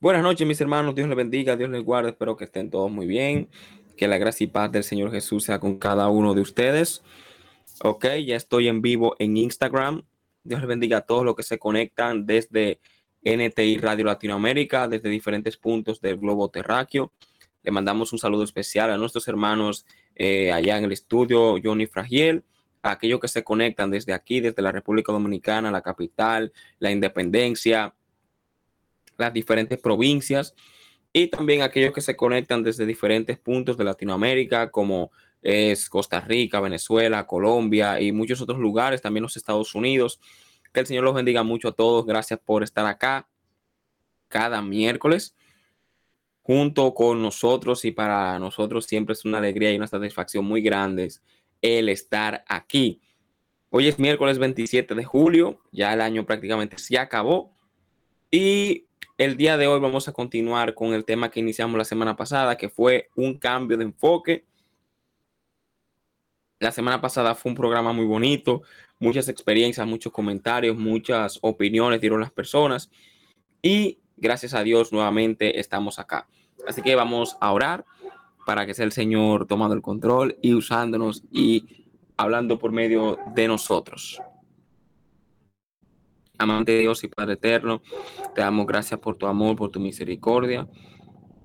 Buenas noches, mis hermanos. Dios les bendiga, Dios les guarde. Espero que estén todos muy bien. Que la gracia y paz del Señor Jesús sea con cada uno de ustedes. Ok, ya estoy en vivo en Instagram. Dios les bendiga a todos los que se conectan desde NTI Radio Latinoamérica, desde diferentes puntos del globo terráqueo. Le mandamos un saludo especial a nuestros hermanos eh, allá en el estudio, Johnny Fragiel, a aquellos que se conectan desde aquí, desde la República Dominicana, la capital, la Independencia, las diferentes provincias y también aquellos que se conectan desde diferentes puntos de Latinoamérica, como es Costa Rica, Venezuela, Colombia y muchos otros lugares, también los Estados Unidos. Que el Señor los bendiga mucho a todos. Gracias por estar acá cada miércoles junto con nosotros y para nosotros siempre es una alegría y una satisfacción muy grande el estar aquí. Hoy es miércoles 27 de julio, ya el año prácticamente se acabó y el día de hoy vamos a continuar con el tema que iniciamos la semana pasada, que fue un cambio de enfoque. La semana pasada fue un programa muy bonito, muchas experiencias, muchos comentarios, muchas opiniones dieron las personas y gracias a Dios nuevamente estamos acá. Así que vamos a orar para que sea el Señor tomando el control y usándonos y hablando por medio de nosotros. Amante Dios y Padre eterno, te damos gracias por tu amor, por tu misericordia.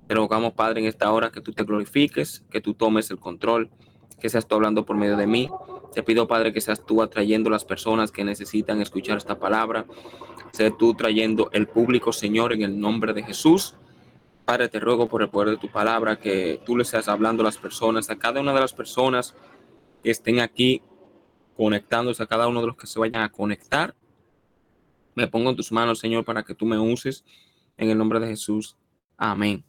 Te rogamos, Padre, en esta hora que tú te glorifiques, que tú tomes el control, que seas tú hablando por medio de mí. Te pido, Padre, que seas tú atrayendo las personas que necesitan escuchar esta palabra. Sé tú trayendo el público, Señor, en el nombre de Jesús. Padre, te ruego por el poder de tu palabra que tú le seas hablando a las personas, a cada una de las personas que estén aquí conectándose, a cada uno de los que se vayan a conectar me pongo en tus manos, Señor, para que tú me uses en el nombre de Jesús. Amén.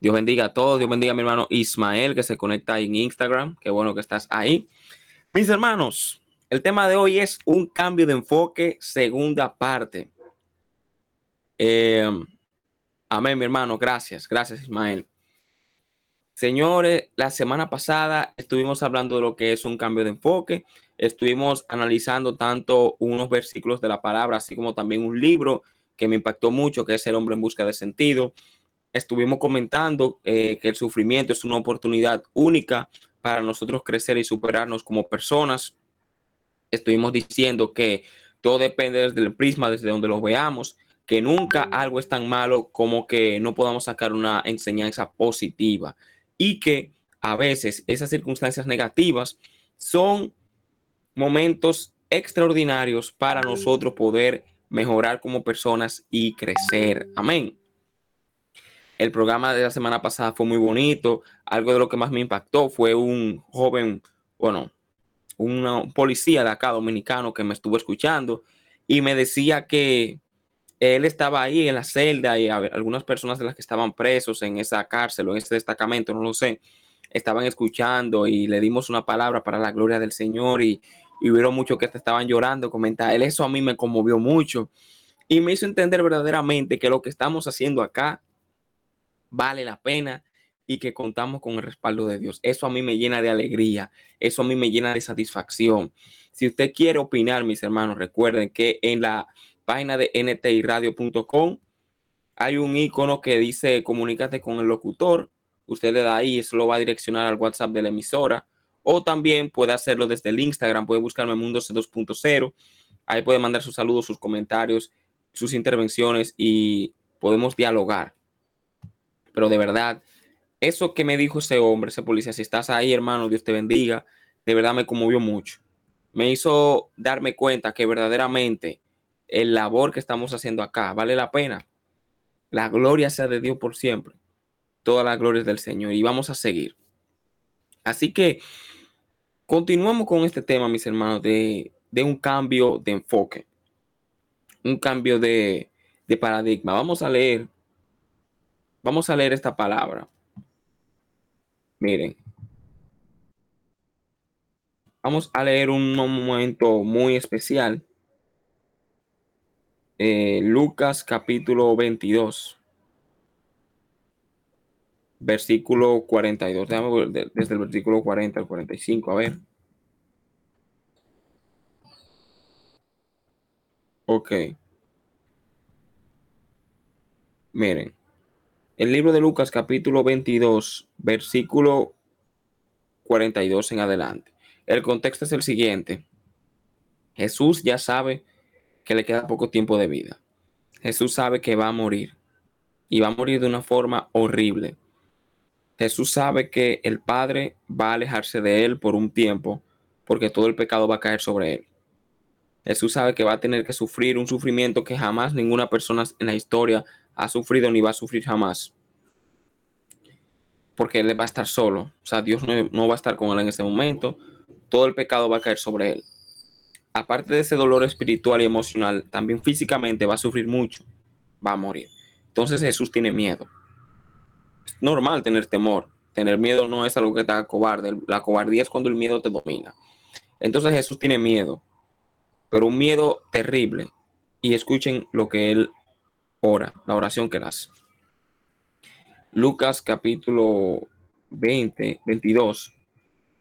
Dios bendiga a todos. Dios bendiga a mi hermano Ismael que se conecta en Instagram. Qué bueno que estás ahí. Mis hermanos, el tema de hoy es un cambio de enfoque, segunda parte. Eh, amén, mi hermano. Gracias. Gracias, Ismael. Señores, la semana pasada estuvimos hablando de lo que es un cambio de enfoque. Estuvimos analizando tanto unos versículos de la palabra, así como también un libro que me impactó mucho, que es El hombre en busca de sentido. Estuvimos comentando eh, que el sufrimiento es una oportunidad única para nosotros crecer y superarnos como personas. Estuvimos diciendo que todo depende desde el prisma, desde donde lo veamos, que nunca algo es tan malo como que no podamos sacar una enseñanza positiva y que a veces esas circunstancias negativas son momentos extraordinarios para nosotros poder mejorar como personas y crecer. Amén. El programa de la semana pasada fue muy bonito. Algo de lo que más me impactó fue un joven, bueno, un policía de acá dominicano que me estuvo escuchando y me decía que él estaba ahí en la celda y algunas personas de las que estaban presos en esa cárcel o en ese destacamento, no lo sé, estaban escuchando y le dimos una palabra para la gloria del Señor y, y vieron mucho que estaban llorando, comenta él, eso a mí me conmovió mucho y me hizo entender verdaderamente que lo que estamos haciendo acá vale la pena y que contamos con el respaldo de Dios. Eso a mí me llena de alegría, eso a mí me llena de satisfacción. Si usted quiere opinar, mis hermanos, recuerden que en la página de ntiradio.com hay un icono que dice comunícate con el locutor. Usted le da ahí, eso lo va a direccionar al WhatsApp de la emisora. O también puede hacerlo desde el Instagram, puede buscarme Mundo C2.0. Ahí puede mandar sus saludos, sus comentarios, sus intervenciones y podemos dialogar. Pero de verdad, eso que me dijo ese hombre, ese policía, si estás ahí, hermano, Dios te bendiga, de verdad me conmovió mucho. Me hizo darme cuenta que verdaderamente el labor que estamos haciendo acá vale la pena. La gloria sea de Dios por siempre. Toda la gloria es del Señor y vamos a seguir. Así que continuamos con este tema, mis hermanos, de, un cambio de enfoque, un cambio de, de paradigma. Vamos a leer, vamos a leer esta palabra. Miren, vamos a leer un momento muy especial eh, Lucas capítulo 22, versículo 42. Déjame ver desde el versículo 40 al 45, a ver. Ok. Miren, el libro de Lucas capítulo 22, versículo 42 en adelante. El contexto es el siguiente. Jesús ya sabe que le queda poco tiempo de vida. Jesús sabe que va a morir y va a morir de una forma horrible. Jesús sabe que el Padre va a alejarse de él por un tiempo porque todo el pecado va a caer sobre él. Jesús sabe que va a tener que sufrir un sufrimiento que jamás ninguna persona en la historia ha sufrido ni va a sufrir jamás. Porque él va a estar solo. O sea, Dios no, va a estar con él en ese momento. Todo el pecado va a caer sobre él. Aparte de ese dolor espiritual y emocional, también físicamente va a sufrir mucho. Va a morir. Entonces Jesús tiene miedo. Es normal tener temor. Tener miedo no es algo que te cobarde. La cobardía es cuando el miedo te domina. Entonces Jesús tiene miedo, pero un miedo terrible. Y escuchen lo que él ora, la oración que hace. Lucas capítulo 20, 22,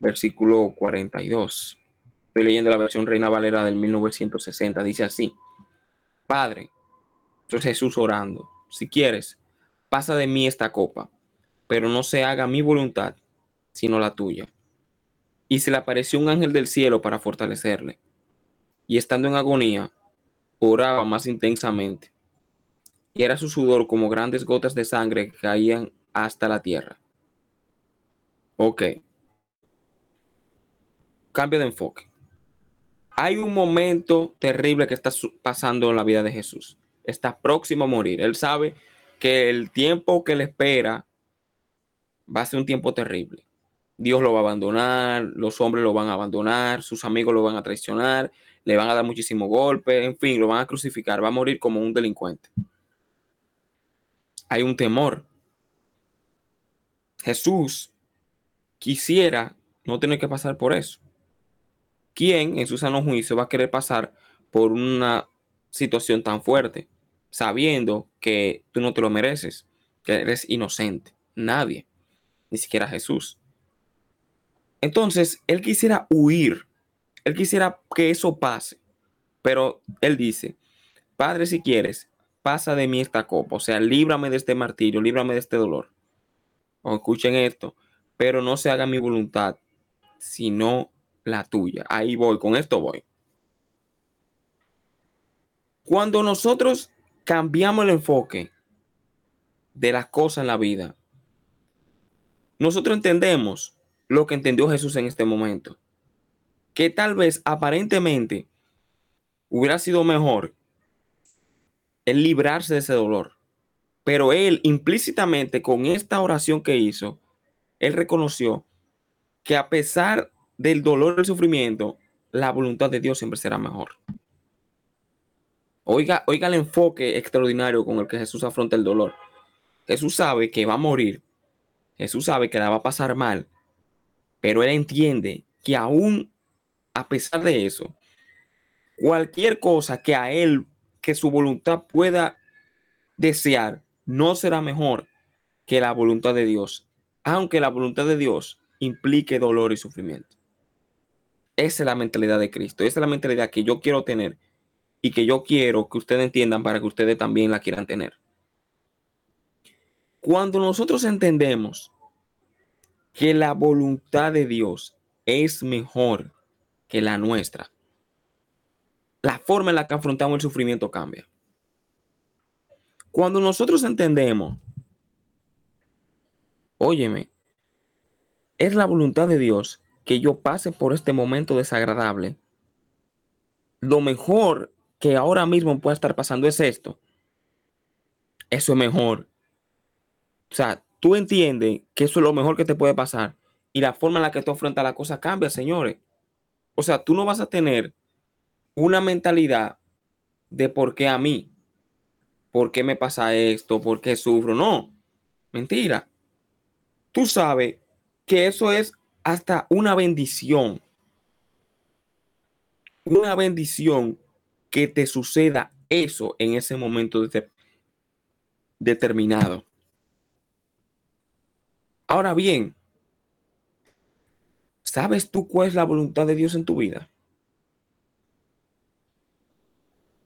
versículo 42. Estoy leyendo la versión Reina Valera del 1960. Dice así, Padre, entonces Jesús orando, si quieres, pasa de mí esta copa, pero no se haga mi voluntad, sino la tuya. Y se le apareció un ángel del cielo para fortalecerle. Y estando en agonía, oraba más intensamente. Y era su sudor como grandes gotas de sangre que caían hasta la tierra. Ok. Cambio de enfoque. Hay un momento terrible que está pasando en la vida de Jesús. Está próximo a morir. Él sabe que el tiempo que le espera va a ser un tiempo terrible. Dios lo va a abandonar, los hombres lo van a abandonar, sus amigos lo van a traicionar, le van a dar muchísimo golpe, en fin, lo van a crucificar, va a morir como un delincuente. Hay un temor. Jesús quisiera no tener que pasar por eso. ¿Quién en su sano juicio va a querer pasar por una situación tan fuerte, sabiendo que tú no te lo mereces, que eres inocente? Nadie, ni siquiera Jesús. Entonces, él quisiera huir, él quisiera que eso pase, pero él dice, Padre, si quieres, pasa de mí esta copa, o sea, líbrame de este martirio, líbrame de este dolor. Escuchen esto, pero no se haga mi voluntad, sino la tuya. Ahí voy, con esto voy. Cuando nosotros cambiamos el enfoque de las cosas en la vida, nosotros entendemos lo que entendió Jesús en este momento. Que tal vez aparentemente hubiera sido mejor el librarse de ese dolor. Pero él implícitamente con esta oración que hizo, él reconoció que a pesar del dolor y el sufrimiento, la voluntad de Dios siempre será mejor. Oiga, oiga el enfoque extraordinario con el que Jesús afronta el dolor. Jesús sabe que va a morir. Jesús sabe que la va a pasar mal. Pero él entiende que aún a pesar de eso, cualquier cosa que a él, que su voluntad pueda desear, no será mejor que la voluntad de Dios, aunque la voluntad de Dios implique dolor y sufrimiento. Esa es la mentalidad de Cristo, esa es la mentalidad que yo quiero tener y que yo quiero que ustedes entiendan para que ustedes también la quieran tener. Cuando nosotros entendemos que la voluntad de Dios es mejor que la nuestra, la forma en la que afrontamos el sufrimiento cambia. Cuando nosotros entendemos, óyeme, es la voluntad de Dios que yo pase por este momento desagradable, lo mejor que ahora mismo puede estar pasando es esto. Eso es mejor. O sea, tú entiendes que eso es lo mejor que te puede pasar y la forma en la que tú afrontas la cosa cambia, señores. O sea, tú no vas a tener una mentalidad de por qué a mí, por qué me pasa esto, por qué sufro. No, mentira. Tú sabes que eso es hasta una bendición. Una bendición que te suceda eso en ese momento determinado. Ahora bien, ¿sabes tú cuál es la voluntad de Dios en tu vida?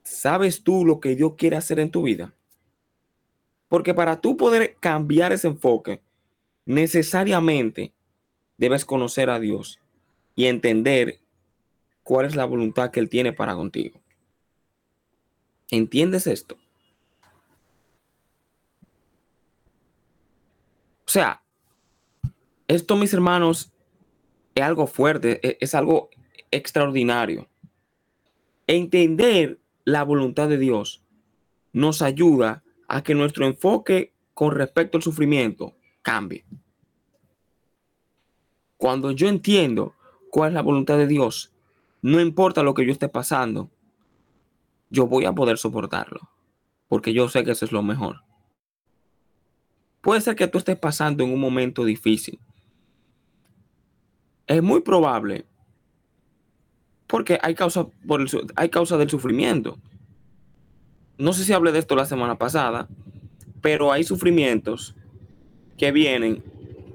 ¿Sabes tú lo que Dios quiere hacer en tu vida? Porque para tú poder cambiar ese enfoque, necesariamente debes conocer a Dios y entender cuál es la voluntad que Él tiene para contigo. ¿Entiendes esto? O sea, esto, mis hermanos, es algo fuerte, e-, es, algo extraordinario. Entender la voluntad de Dios nos ayuda a que nuestro enfoque con respecto al sufrimiento cambie. Cuando yo entiendo cuál es la voluntad de Dios, no importa lo que yo esté pasando, yo voy a poder soportarlo, porque yo sé que eso es lo mejor. Puede ser que tú estés pasando en un momento difícil. Es muy probable, porque hay causa, hay causa del sufrimiento. No sé si hablé de esto la semana pasada, pero hay sufrimientos que vienen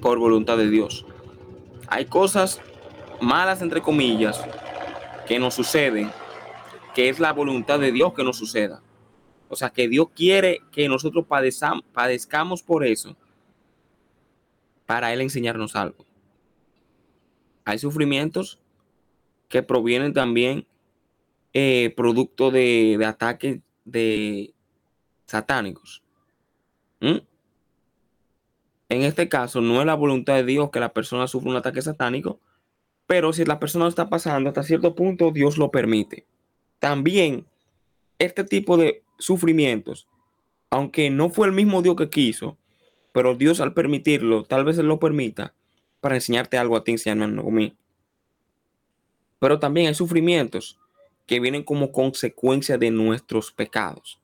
por voluntad de Dios. Hay cosas malas, entre comillas, que nos suceden, que es la voluntad de Dios que nos suceda. O sea, que Dios quiere que nosotros padezcamos por eso, para Él enseñarnos algo. Hay sufrimientos que provienen también eh, producto de, ataques de satánicos. ¿Mm? En este caso, no es la voluntad de Dios que la persona sufra un ataque satánico, pero si la persona está pasando hasta cierto punto, Dios lo permite. También este tipo de sufrimientos, aunque no fue el mismo Dios que quiso, pero Dios al permitirlo, tal vez lo permita para enseñarte algo a ti, enseñarme a mí. Pero también hay sufrimientos que vienen como consecuencia de nuestros pecados,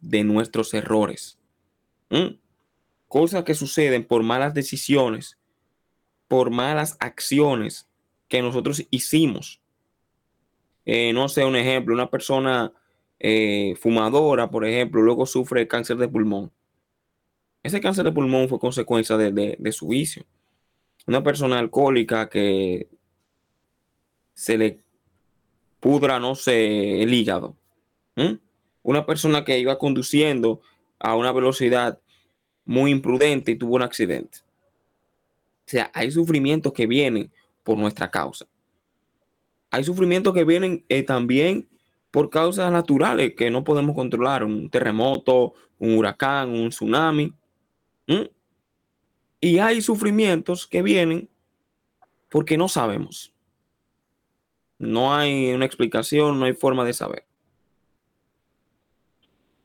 de nuestros errores. Cosas que suceden por malas decisiones, por malas acciones que nosotros hicimos. Eh, no sé, un ejemplo, una persona eh, fumadora, por ejemplo, luego sufre cáncer de pulmón. Ese cáncer de pulmón fue consecuencia de, su vicio. Una persona alcohólica que se le pudra, no sé, el hígado. Una persona que iba conduciendo a una velocidad muy imprudente y tuvo un accidente. O sea, hay sufrimientos que vienen por nuestra causa. Hay sufrimientos que vienen eh, también por causas naturales que no podemos controlar, un terremoto, un huracán, un tsunami. Y hay sufrimientos que vienen porque no sabemos. No hay una explicación, no hay forma de saber.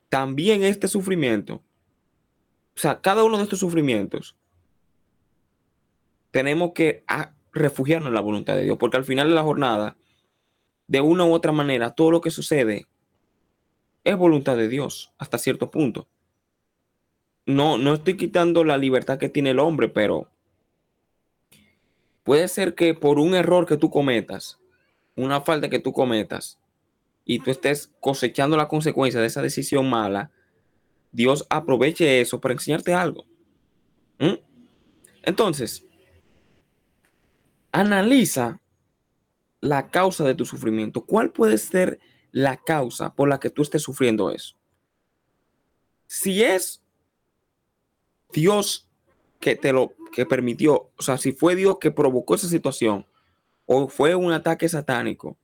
También este sufrimiento, o sea, cada uno de estos sufrimientos, tenemos que refugiarnos en la voluntad de Dios, porque al final de la jornada, de una u otra manera, todo lo que sucede es voluntad de Dios hasta cierto punto. No, no estoy quitando la libertad que tiene el hombre, pero puede ser que por un error que tú cometas, una falta que tú cometas, y tú estés cosechando la consecuencia de esa decisión mala, Dios aproveche eso para enseñarte algo. Entonces, analiza la causa de tu sufrimiento. ¿Cuál puede ser la causa por la que tú estés sufriendo eso? Si es Dios que te lo que permitió, o sea, si fue Dios que provocó esa situación o fue un ataque satánico,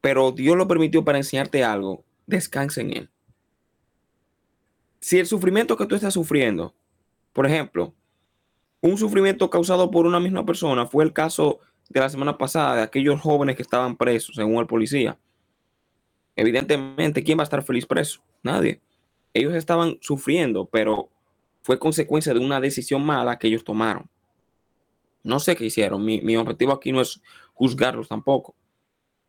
pero Dios lo permitió para enseñarte algo, descansa en él. Si el sufrimiento que tú estás sufriendo, por ejemplo, un sufrimiento causado por una misma persona, fue el caso de la semana pasada de aquellos jóvenes que estaban presos, según el policía. Evidentemente, ¿quién va a estar feliz preso? Nadie. Ellos estaban sufriendo, pero fue consecuencia de una decisión mala que ellos tomaron. No sé qué hicieron. Mi, objetivo aquí no es juzgarlos tampoco.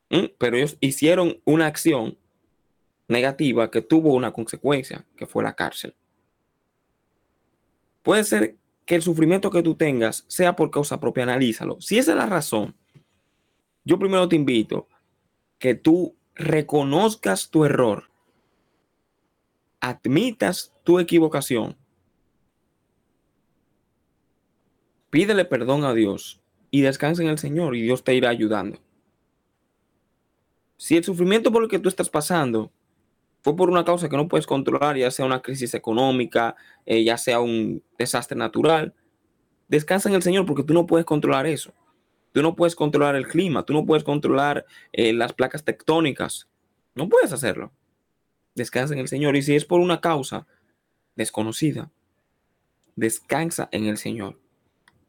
¿Mm? Pero ellos hicieron una acción negativa que tuvo una consecuencia, que fue la cárcel. Puede ser que el sufrimiento que tú tengas sea por causa propia, analízalo. Si esa es la razón, yo primero te invito que tú reconozcas tu error, admitas tu equivocación, pídele perdón a Dios y descansa en el Señor y Dios te irá ayudando. Si el sufrimiento por el que tú estás pasando fue por una causa que no puedes controlar, ya sea una crisis económica, eh, ya sea un desastre natural, descansa en el Señor porque tú no puedes controlar eso. Tú no puedes controlar el clima, tú no puedes controlar eh, las placas tectónicas. No puedes hacerlo. Descansa en el Señor. Y si es por una causa desconocida, descansa en el Señor.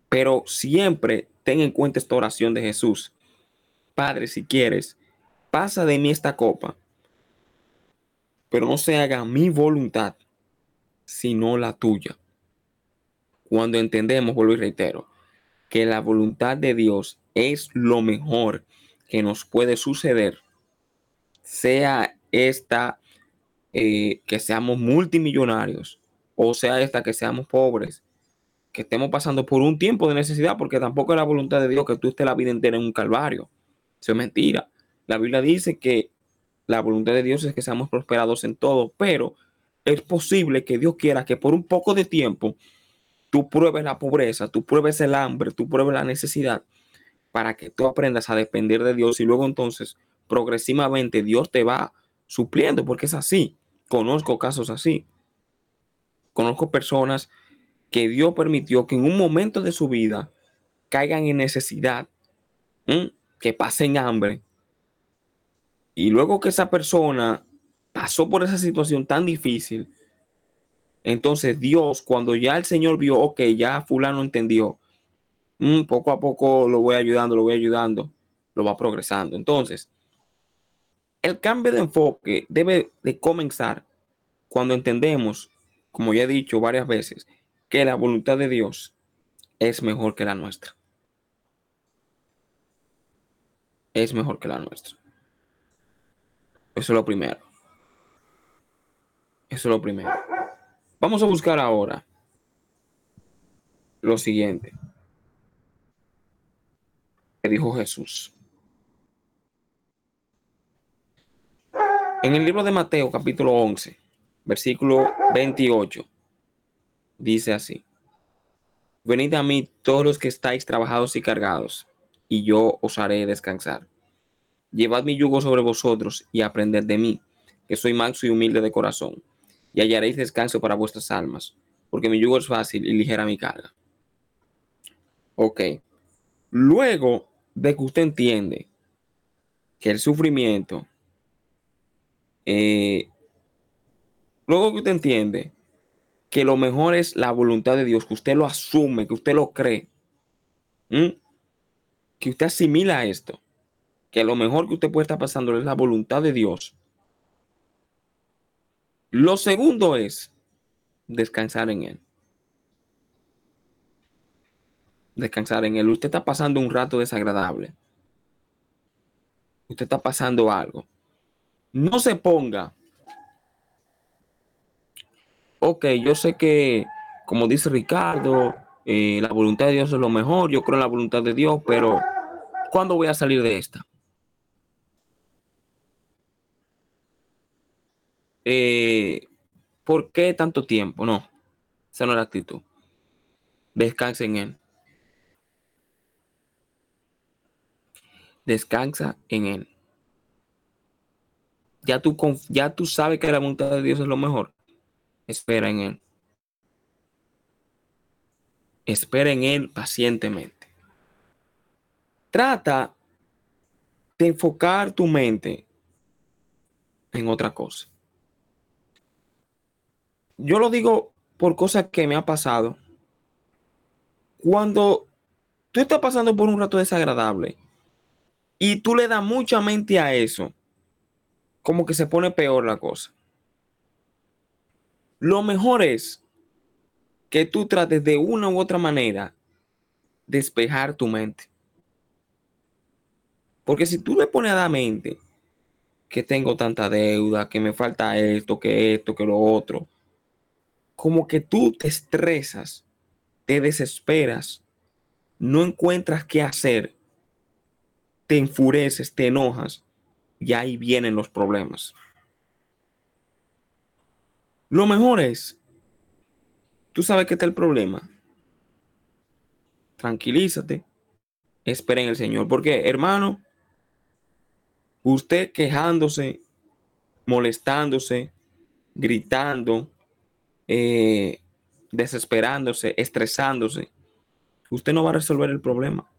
Pero siempre ten en cuenta esta oración de Jesús. Padre, si quieres, pasa de mí esta copa, pero no se haga mi voluntad, sino la tuya. Cuando entendemos, vuelvo y reitero, que la voluntad de Dios es lo mejor que nos puede suceder, sea esta eh, que seamos multimillonarios o sea esta que seamos pobres, que estemos pasando por un tiempo de necesidad, porque tampoco es la voluntad de Dios que tú estés la vida entera en un calvario. Eso es mentira. La Biblia dice que la voluntad de Dios es que seamos prosperados en todo, pero es posible que Dios quiera que por un poco de tiempo tú pruebes la pobreza, tú pruebes el hambre, tú pruebes la necesidad, para que tú aprendas a depender de Dios y luego entonces progresivamente Dios te va supliendo, porque es así. Conozco casos así. Conozco personas que Dios permitió que en un momento de su vida caigan en necesidad, que pasen hambre. Y luego que esa persona pasó por esa situación tan difícil, entonces Dios, cuando ya el Señor vio, ok, ya fulano entendió, mm, poco a poco lo voy ayudando, lo voy ayudando, lo va progresando. Entonces, el cambio de enfoque debe de comenzar cuando entendemos, como ya he dicho varias veces, que la voluntad de Dios es mejor que la nuestra. Es mejor que la nuestra. Eso es lo primero. Eso es lo primero. Vamos a buscar ahora lo siguiente que dijo Jesús. En el libro de Mateo capítulo 11, versículo 28, dice así. Venid a mí todos los que estáis trabajados y cargados, y yo os haré descansar. Llevad mi yugo sobre vosotros y aprended de mí, que soy manso y humilde de corazón y hallaréis descanso para vuestras almas, porque mi yugo es fácil y ligera mi carga. Ok. Luego de que usted entiende que el sufrimiento, eh, luego que usted entiende que lo mejor es la voluntad de Dios, que usted lo asume, que usted lo cree, que usted asimila esto, que lo mejor que usted puede estar pasando es la voluntad de Dios lo segundo es descansar en Él. Descansar en Él. Usted está pasando un rato desagradable. Usted está pasando algo. No se ponga. Ok, yo sé que, como dice Ricardo, eh, la voluntad de Dios es lo mejor. Yo creo en la voluntad de Dios, pero ¿cuándo voy a salir de esta? Eh, ¿por qué tanto tiempo? No, esa no es la actitud. Descansa en Él. Descansa en Él. Ya tú, ya tú sabes que la voluntad de Dios es lo mejor. Espera en Él. Espera en Él pacientemente. Trata de enfocar tu mente en otra cosa yo lo digo por cosas que me ha pasado. Cuando tú estás pasando por un rato desagradable y tú le das mucha mente a eso, como que se pone peor la cosa. Lo mejor es que tú trates de una u otra manera despejar tu mente. Porque si tú le pones a la mente que tengo tanta deuda, que me falta esto, que esto, que lo otro, como que tú te estresas, te desesperas, no encuentras qué hacer, te enfureces, te enojas y ahí vienen los problemas. Lo mejor es, tú sabes que está el problema. Tranquilízate, espera en el Señor, porque hermano, usted quejándose molestándose, gritando, eh, desesperándose, estresándose, usted no va a resolver el problema.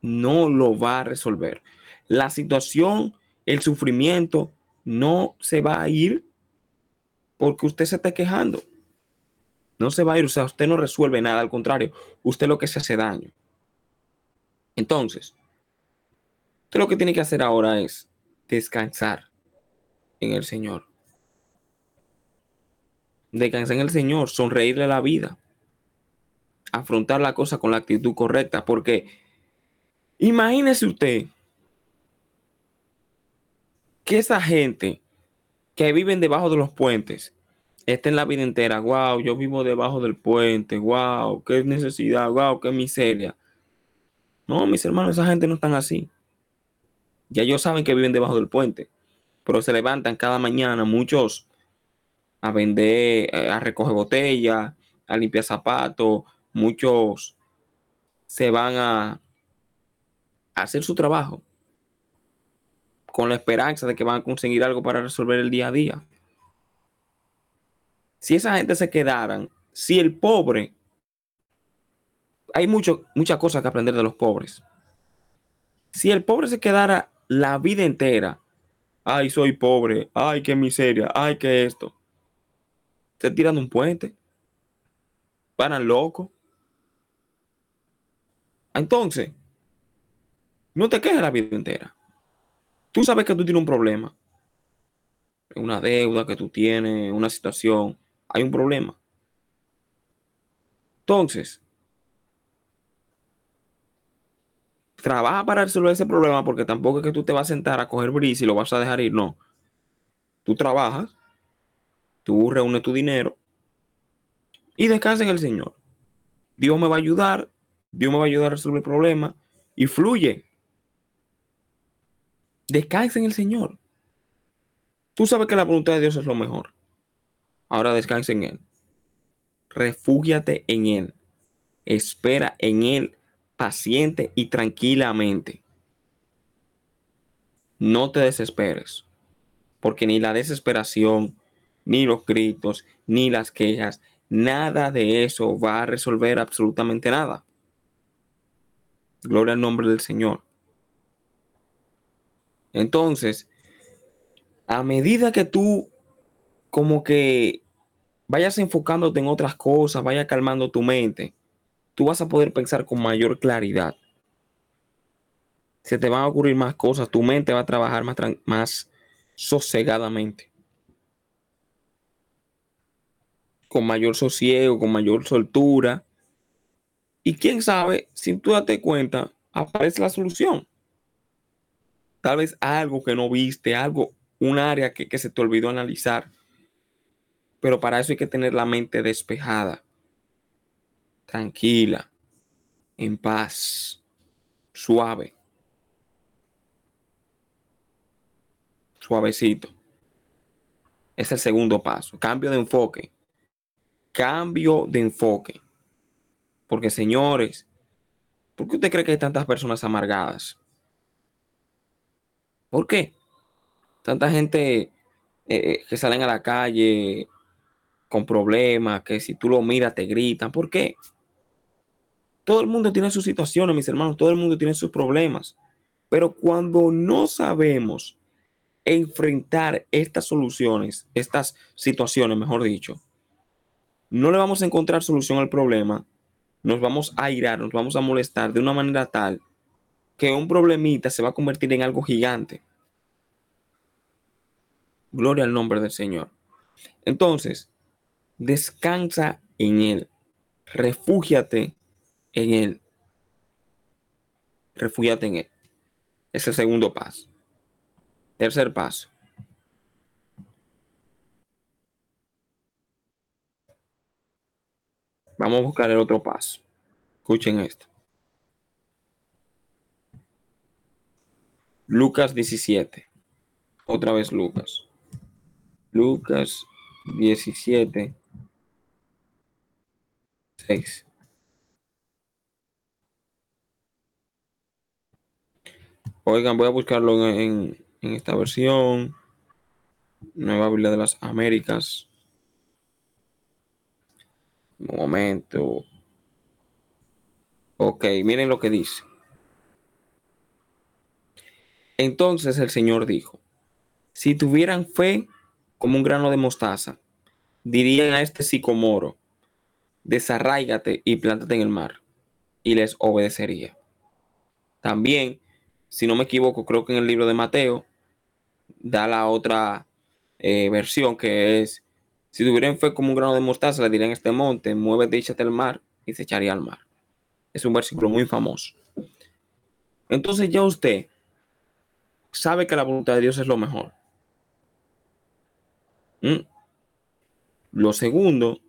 No lo va a resolver. La situación, el sufrimiento, no se va a ir porque usted se está quejando. No se va a ir, o sea, usted no resuelve nada, al contrario, usted lo que se hace daño. Entonces, usted lo que tiene que hacer ahora es descansar en el Señor. Descansar en el Señor, sonreírle la vida, afrontar la cosa con la actitud correcta, porque imagínese usted que esa gente que viven debajo de los puentes estén la vida entera, wow, yo vivo debajo del puente, wow, qué necesidad, wow, qué miseria. No, mis hermanos, esa gente no están así. Ya ellos saben que viven debajo del puente, pero se levantan cada mañana muchos a vender, eh, a recoger botellas, a limpiar zapatos, muchos se van a, hacer su trabajo con la esperanza de que van a conseguir algo para resolver el día a día. Si esa gente se quedaran, si el pobre, hay mucho, muchas cosas que aprender de los pobres. Si el pobre se quedara la vida entera, ay, soy pobre, ay, qué miseria, ay, qué esto. Se tiran un puente, van locos. Entonces, no te quejes la vida entera. Tú sabes que tú tienes un problema, una deuda que tú tienes, una situación, hay un problema. Entonces, trabaja para resolver ese problema porque tampoco es que tú te vas a sentar a coger brisa y lo vas a dejar ir, no. Tú trabajas, tú reúnes tu dinero y descansa en el Señor. Dios me va a ayudar, Dios me va a ayudar a resolver el problema y fluye. Descansa en el Señor. Tú sabes que la voluntad de Dios es lo mejor. Ahora descansa en Él. Refúgiate en Él. Espera en Él paciente y tranquilamente. No te desesperes, porque ni la desesperación, ni los gritos, ni las quejas, nada de eso va a resolver absolutamente nada. Gloria al nombre del Señor. Entonces, a medida que tú como que vayas enfocándote en otras cosas, vaya calmando tu mente, tú vas a poder pensar con mayor claridad. Se te van a ocurrir más cosas, tu mente va a trabajar más, más sosegadamente. Con mayor sosiego, con mayor soltura. Y quién sabe, si tú date cuenta, aparece la solución. Tal vez algo que no viste, algo, un área que, que se te olvidó analizar. Pero para eso hay que tener la mente despejada tranquila, en paz, suave, suavecito. Es el segundo paso. Cambio de enfoque. Cambio de enfoque. Porque señores, ¿por qué usted cree que hay tantas personas amargadas? ¿Por qué? Tanta gente eh, eh, que salen a la calle con problemas, que si tú lo miras te gritan. ¿Por qué? Todo el mundo tiene sus situaciones, mis hermanos, todo el mundo tiene sus problemas. Pero cuando no sabemos enfrentar estas soluciones, estas situaciones, mejor dicho, no le vamos a encontrar solución al problema, nos vamos a irar, nos vamos a molestar de una manera tal que un problemita se va a convertir en algo gigante. Gloria al nombre del Señor. Entonces, descansa en Él, refúgiate en Él. Refúgiate en Él. Es el segundo paso. Tercer paso. Vamos a buscar el otro paso. Escuchen esto. Lucas 17. Otra vez Lucas. Lucas 17. 6. Oigan, voy a buscarlo en, en esta versión. Nueva Biblia de las Américas. Un momento. Ok, miren lo que dice. Entonces el Señor dijo, si tuvieran fe como un grano de mostaza, dirían a este sicomoro, desarráigate y plántate en el mar, y les obedecería. También, si no me equivoco, creo que en el libro de Mateo da la otra eh, versión que es, si tuvieran fe como un grano de mostaza, le dirían a este monte, muévete y échate al mar, y se echaría al mar. Es un versículo muy famoso. Entonces ya usted sabe que la voluntad de Dios es lo mejor. ¿Mm? Lo segundo,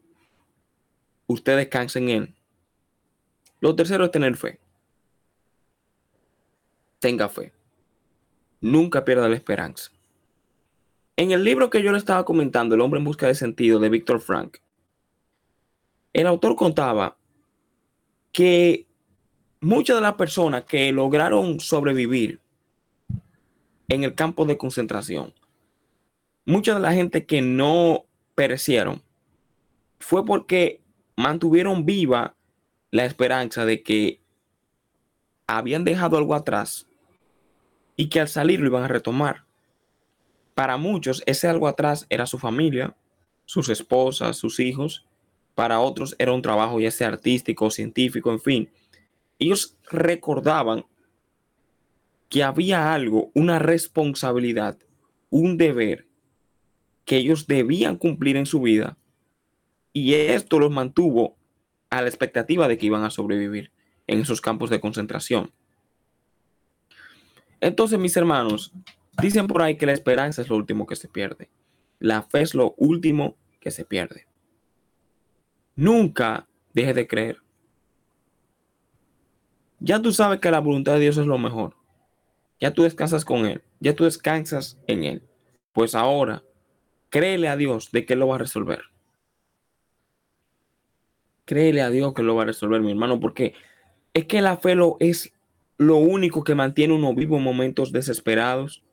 usted descansa en Él. Lo tercero es tener fe. Tenga fe. Nunca pierda la esperanza. En el libro que yo le estaba comentando, El hombre en busca de sentido, de Víctor Frank, el autor contaba que muchas de las personas que lograron sobrevivir en el campo de concentración, mucha de la gente que no perecieron, fue porque mantuvieron viva la esperanza de que habían dejado algo atrás y que al salir lo iban a retomar. Para muchos ese algo atrás era su familia, sus esposas, sus hijos. Para otros era un trabajo ya sea artístico, científico, en fin. Ellos recordaban que había algo, una responsabilidad, un deber que ellos debían cumplir en su vida y esto los mantuvo a la expectativa de que iban a sobrevivir en esos campos de concentración. Entonces, mis hermanos, dicen por ahí que la esperanza es lo último que se pierde. La fe es lo último que se pierde. Nunca deje de creer. Ya tú sabes que la voluntad de Dios es lo mejor. Ya tú descansas con Él. Ya tú descansas en Él. Pues ahora, créele a Dios de que lo va a resolver. Créele a Dios que lo va a resolver, mi hermano, porque es que la fe lo, es lo único que mantiene uno vivo en momentos desesperados.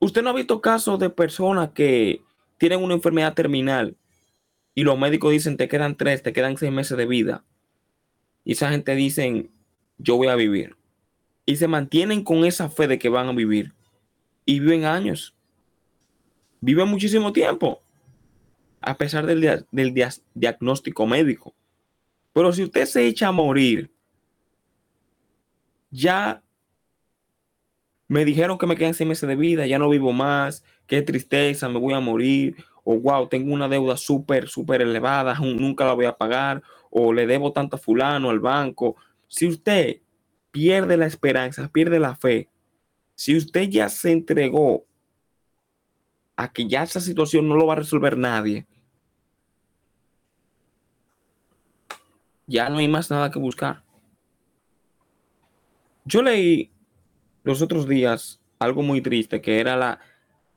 Usted no ha visto casos de personas que tienen una enfermedad terminal y los médicos dicen te quedan tres, te quedan seis meses de vida. Y esa gente dicen yo voy a vivir. Y se mantienen con esa fe de que van a vivir. Y viven años. Viven muchísimo tiempo a pesar del, diagnóstico médico. Pero si usted se echa a morir, ya me dijeron que me quedan seis meses de vida, ya no vivo más, qué tristeza, me voy a morir, o wow, tengo una deuda súper, súper elevada, nunca la voy a pagar, o le debo tanto a fulano, al banco. Si usted pierde la esperanza, pierde la fe, si usted ya se entregó a que ya esa situación no lo va a resolver nadie, ya no hay más nada que buscar. Yo leí los otros días algo muy triste, que era la,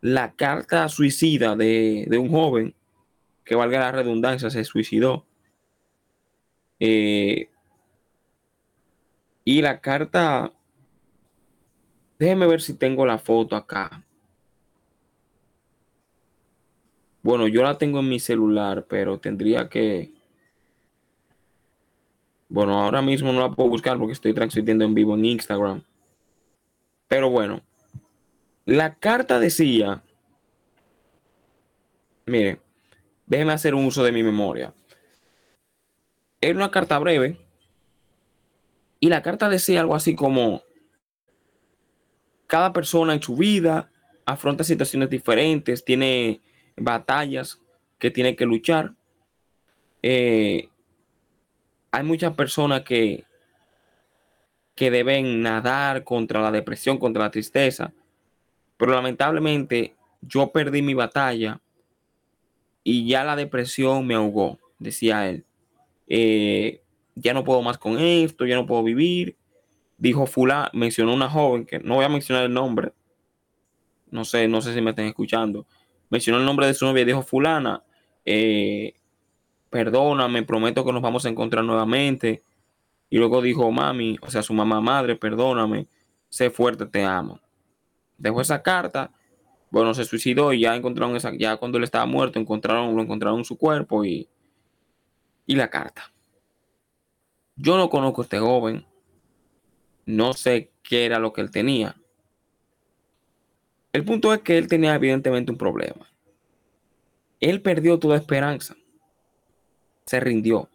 la carta suicida de, un joven, que valga la redundancia, se suicidó. Eh, y la carta, déjeme ver si tengo la foto acá. Bueno, yo la tengo en mi celular, pero tendría que... Bueno, ahora mismo no la puedo buscar porque estoy transmitiendo en vivo en Instagram. Pero bueno, la carta decía, miren, déjenme hacer un uso de mi memoria. Era una carta breve y la carta decía algo así como, cada persona en su vida afronta situaciones diferentes, tiene batallas que tiene que luchar. Eh, hay muchas personas que, que deben nadar contra la depresión, contra la tristeza, pero lamentablemente yo perdí mi batalla y ya la depresión me ahogó, decía él. Eh, ya no puedo más con esto, ya no puedo vivir. Dijo Fula, mencionó una joven que no voy a mencionar el nombre. No sé, no sé si me están escuchando mencionó el nombre de su novia y dijo, fulana, eh, perdóname, prometo que nos vamos a encontrar nuevamente. Y luego dijo, mami, o sea, su mamá madre, perdóname, sé fuerte, te amo. Dejó esa carta, bueno, se suicidó y ya encontraron esa, ya cuando él estaba muerto, encontraron, lo encontraron su cuerpo y, y la carta. Yo no conozco a este joven, no sé qué era lo que él tenía. El punto es que él tenía evidentemente un problema. Él perdió toda esperanza. Se rindió.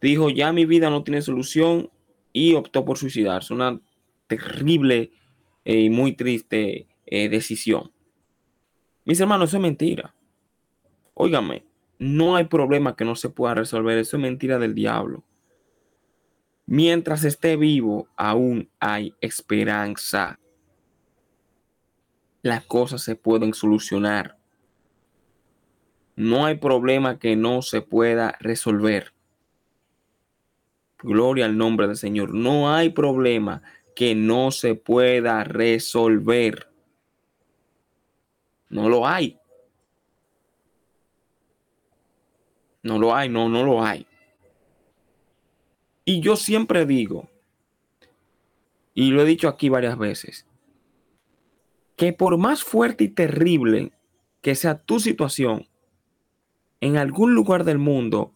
Dijo, ya mi vida no tiene solución y optó por suicidarse. Una terrible eh, y muy triste eh, decisión. Mis hermanos, eso es mentira. Óigame, no hay problema que no se pueda resolver. Eso es mentira del diablo. Mientras esté vivo, aún hay esperanza. Las cosas se pueden solucionar. No hay problema que no se pueda resolver. Gloria al nombre del Señor. No hay problema que no se pueda resolver. No lo hay. No lo hay, no, no lo hay. Y yo siempre digo, y lo he dicho aquí varias veces, que por más fuerte y terrible que sea tu situación, en algún lugar del mundo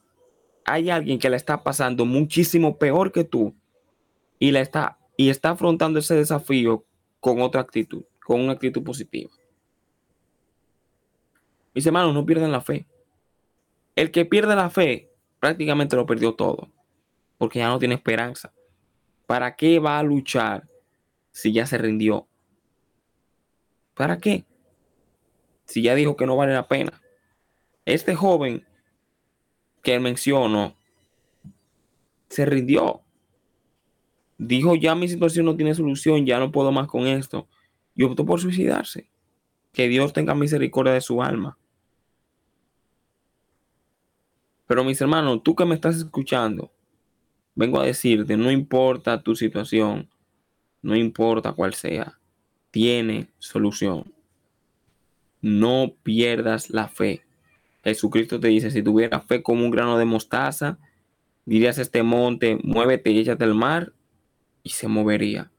hay alguien que la está pasando muchísimo peor que tú y la está y está afrontando ese desafío con otra actitud, con una actitud positiva. Mis hermanos, no pierdan la fe. El que pierde la fe prácticamente lo perdió todo, porque ya no tiene esperanza. ¿Para qué va a luchar si ya se rindió? ¿Para qué? Si ya dijo que no vale la pena. Este joven que menciono se rindió. Dijo, ya mi situación no tiene solución, ya no puedo más con esto. Y optó por suicidarse. Que Dios tenga misericordia de su alma. Pero mis hermanos, tú que me estás escuchando, vengo a decirte, no importa tu situación, no importa cuál sea, tiene solución. No pierdas la fe. Jesucristo te dice, si tuviera fe como un grano de mostaza, dirías a este monte, muévete y échate al mar, y se movería.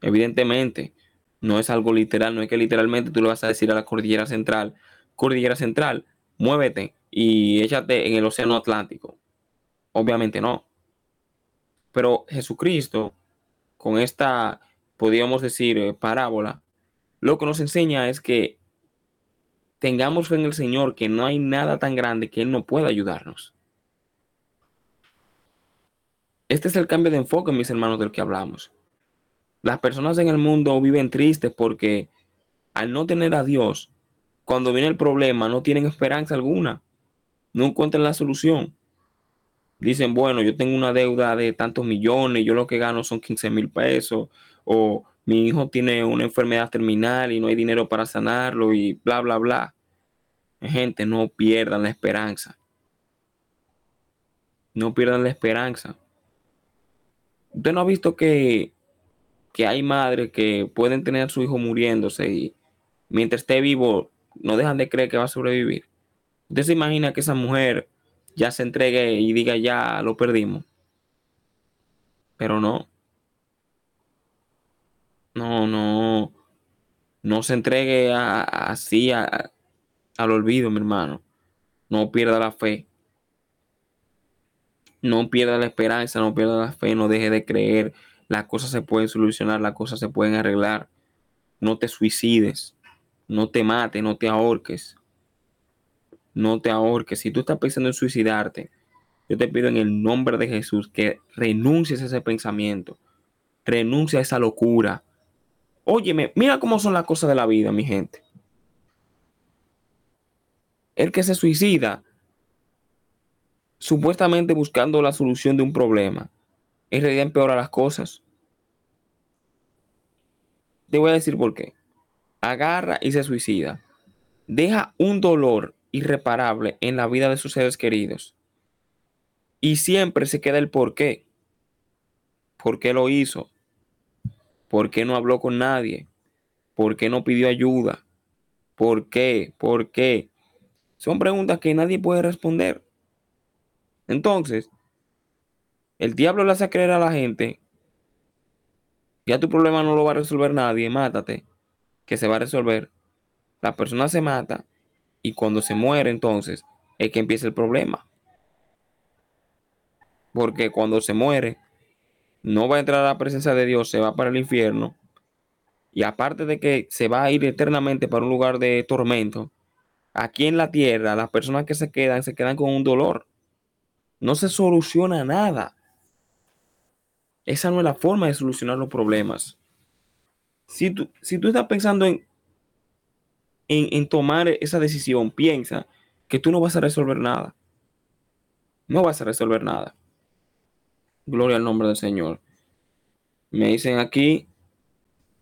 Evidentemente, no es algo literal, no es que literalmente tú le vas a decir a la cordillera central, cordillera central, muévete y échate en el océano Atlántico. Obviamente no. Pero Jesucristo, con esta, podríamos decir, eh, parábola, lo que nos enseña es que tengamos fe en el Señor, que no hay nada tan grande que Él no pueda ayudarnos. Este es el cambio de enfoque, mis hermanos, del que hablamos. Las personas en el mundo viven tristes porque al no tener a Dios, cuando viene el problema, no tienen esperanza alguna, no encuentran la solución. Dicen, bueno, yo tengo una deuda de tantos millones, yo lo que gano son 15 mil pesos, o mi hijo tiene una enfermedad terminal y no hay dinero para sanarlo y bla, bla, bla. Gente, no pierdan la esperanza. No pierdan la esperanza. Usted no ha visto que, que hay madres que pueden tener a su hijo muriéndose y mientras esté vivo no dejan de creer que va a sobrevivir. Usted se imagina que esa mujer ya se entregue y diga ya lo perdimos. Pero no. No, no. No se entregue así al olvido, mi hermano. No pierda la fe. No pierda la esperanza, no pierda la fe, no deje de creer. Las cosas se pueden solucionar, las cosas se pueden arreglar. No te suicides, no te mates, no te ahorques. No te ahorques. Si tú estás pensando en suicidarte, yo te pido en el nombre de Jesús que renuncies a ese pensamiento. Renuncia a esa locura. Óyeme, mira cómo son las cosas de la vida, mi gente. El que se suicida, supuestamente buscando la solución de un problema, en realidad empeora las cosas. Te voy a decir por qué. Agarra y se suicida. Deja un dolor irreparable en la vida de sus seres queridos. Y siempre se queda el por qué. ¿Por qué lo hizo? ¿Por qué no habló con nadie? ¿Por qué no pidió ayuda? ¿Por qué? ¿Por qué? Son preguntas que nadie puede responder. Entonces, el diablo le hace creer a la gente Ya tu problema no lo va a resolver nadie, mátate, que se va a resolver. La persona se mata y cuando se muere entonces es que empieza el problema. Porque cuando se muere, no va a entrar a la presencia de Dios, se va para el infierno. Y aparte de que se va a ir eternamente para un lugar de tormento, aquí en la tierra, las personas que se quedan, se quedan con un dolor. No se soluciona nada. Esa no es la forma de solucionar los problemas. Si tú, si tú estás pensando en, en, en tomar esa decisión, piensa que tú no vas a resolver nada. No vas a resolver nada. Gloria al nombre del Señor. Me dicen aquí,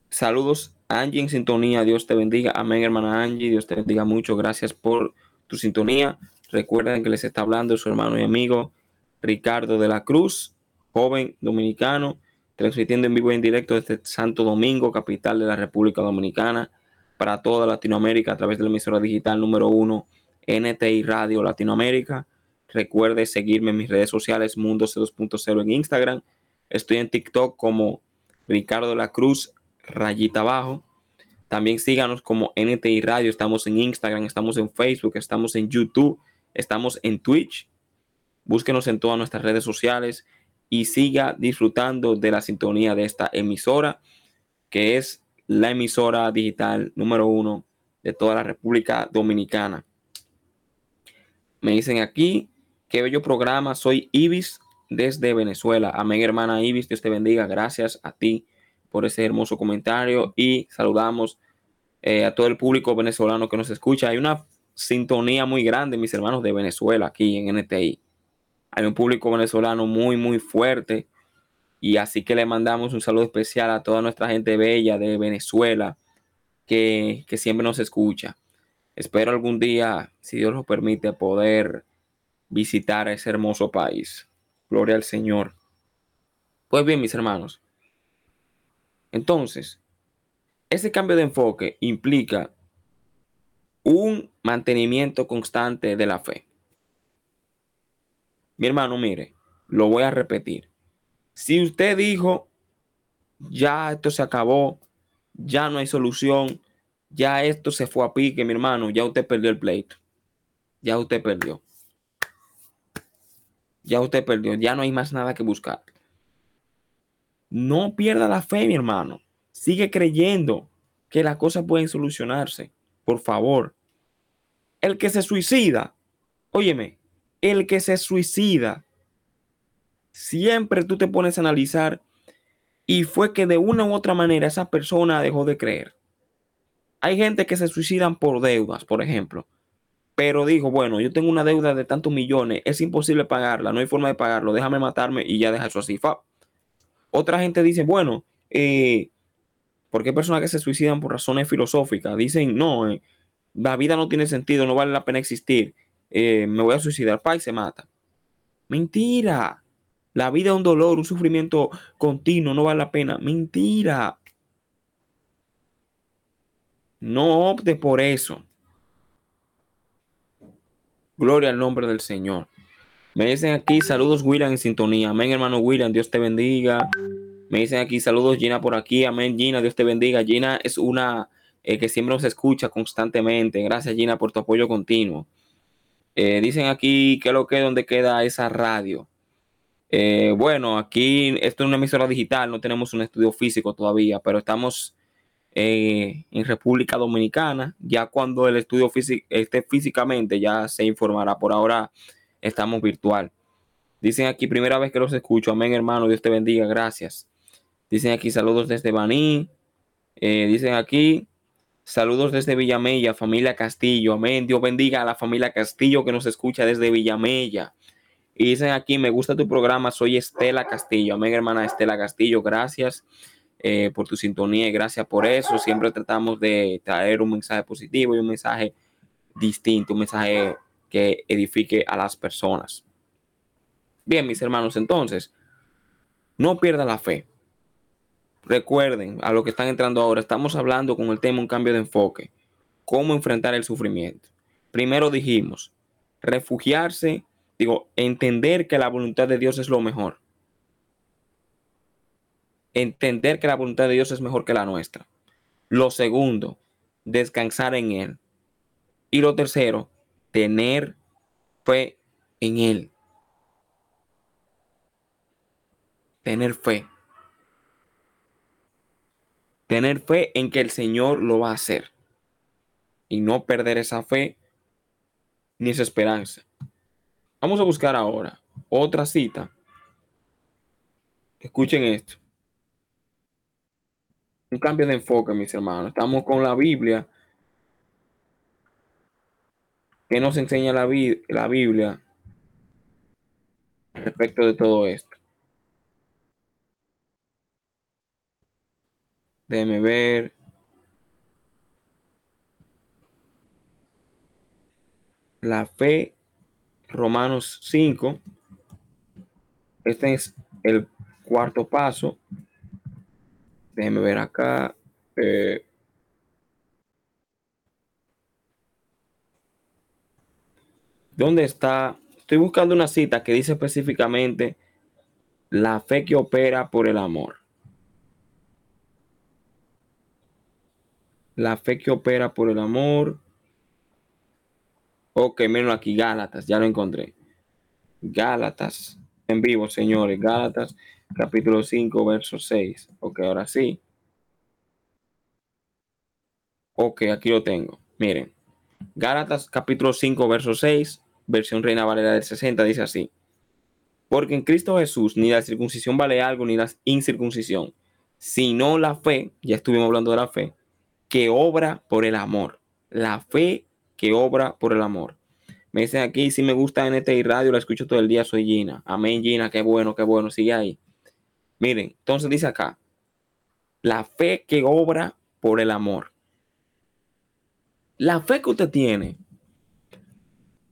saludos Angie en sintonía, Dios te bendiga. Amén, hermana Angie, Dios te bendiga mucho. Gracias por tu sintonía. Recuerden que les está hablando su hermano y amigo Ricardo de la Cruz, joven dominicano, transmitiendo en vivo y en directo desde Santo Domingo, capital de la República Dominicana, para toda Latinoamérica a través de la emisora digital número uno, NTI Radio Latinoamérica. Recuerde seguirme en mis redes sociales, Mundo C2.0 en Instagram. Estoy en TikTok como Ricardo la Cruz, rayita abajo. También síganos como NTI Radio. Estamos en Instagram, estamos en Facebook, estamos en YouTube, estamos en Twitch. Búsquenos en todas nuestras redes sociales y siga disfrutando de la sintonía de esta emisora, que es la emisora digital número uno de toda la República Dominicana. Me dicen aquí, qué bello programa, soy Ibis desde Venezuela. Amén, hermana Ibis, Dios te bendiga. Gracias a ti por ese hermoso comentario y saludamos eh, a todo el público venezolano que nos escucha. Hay una sintonía muy grande, mis hermanos de Venezuela, aquí en NTI. Hay un público venezolano muy, muy fuerte. Y así que le mandamos un saludo especial a toda nuestra gente bella de Venezuela que, que siempre nos escucha. Espero algún día, si Dios lo permite, poder visitar ese hermoso país. Gloria al Señor. Pues bien, mis hermanos. Entonces, ese cambio de enfoque implica un mantenimiento constante de la fe. Mi hermano, mire, lo voy a repetir. Si usted dijo, ya esto se acabó, ya no hay solución, ya esto se fue a pique, mi hermano, ya usted perdió el pleito. Ya usted perdió. Ya usted perdió, ya no hay más nada que buscar. No pierda la fe, mi hermano. Sigue creyendo que las cosas pueden solucionarse. Por favor. El que se suicida, óyeme, el que se suicida, siempre tú te pones a analizar y fue que de una u otra manera esa persona dejó de creer. Hay gente que se suicidan por deudas, por ejemplo, pero dijo, bueno, yo tengo una deuda de tantos millones, es imposible pagarla, no hay forma de pagarlo, déjame matarme y ya deja eso así. Otra gente dice, bueno, eh, porque personas que se suicidan por razones filosóficas, dicen, no, eh, la vida no tiene sentido, no vale la pena existir, eh, me voy a suicidar, pa, y se mata. Mentira. La vida es un dolor, un sufrimiento continuo, no vale la pena. Mentira. No opte por eso. Gloria al nombre del Señor. Me dicen aquí saludos, William, en sintonía. Amén, hermano William, Dios te bendiga. Me dicen aquí saludos, Gina, por aquí. Amén, Gina, Dios te bendiga. Gina es una eh, que siempre nos escucha constantemente. Gracias, Gina, por tu apoyo continuo. Eh, dicen aquí que lo que donde queda esa radio. Eh, bueno, aquí esto es una emisora digital, no tenemos un estudio físico todavía, pero estamos eh, en República Dominicana. Ya cuando el estudio esté físicamente, ya se informará. Por ahora estamos virtual. Dicen aquí, primera vez que los escucho. Amén, hermano. Dios te bendiga. Gracias. Dicen aquí, saludos desde Baní. Eh, dicen aquí, saludos desde Villamella, familia Castillo. Amén. Dios bendiga a la familia Castillo que nos escucha desde Villamella. Y dicen aquí, me gusta tu programa, soy Estela Castillo. Amén, hermana Estela Castillo, gracias. Eh, por tu sintonía y gracias por eso. Siempre tratamos de traer un mensaje positivo y un mensaje distinto, un mensaje que edifique a las personas. Bien, mis hermanos, entonces, no pierda la fe. Recuerden a lo que están entrando ahora, estamos hablando con el tema un cambio de enfoque, cómo enfrentar el sufrimiento. Primero dijimos, refugiarse, digo, entender que la voluntad de Dios es lo mejor entender que la voluntad de Dios es mejor que la nuestra. Lo segundo, descansar en Él. Y lo tercero, tener fe en Él. Tener fe. Tener fe en que el Señor lo va a hacer. Y no perder esa fe ni esa esperanza. Vamos a buscar ahora otra cita. Escuchen esto. Un cambio de enfoque, mis hermanos. Estamos con la Biblia. ¿Qué nos enseña la, la Biblia respecto de todo esto? Déjeme ver. La fe, Romanos 5. Este es el cuarto paso. Déjenme ver acá. Eh, ¿Dónde está? Estoy buscando una cita que dice específicamente la fe que opera por el amor. La fe que opera por el amor. Ok, menos aquí, Gálatas, ya lo encontré. Gálatas, en vivo, señores. Gálatas, capítulo 5, verso 6. Ok, ahora sí. Ok, aquí lo tengo. Miren. Gálatas, capítulo 5, verso 6, versión Reina Valera del 60, dice así. Porque en Cristo Jesús ni la circuncisión vale algo, ni la incircuncisión, sino la fe, ya estuvimos hablando de la fe, que obra por el amor. La fe que obra por el amor. Me dicen aquí, si me gusta NTI Radio, la escucho todo el día, soy Gina. Amén, Gina, qué bueno, qué bueno, sigue ahí. Miren, entonces dice acá, la fe que obra por el amor. La fe que usted tiene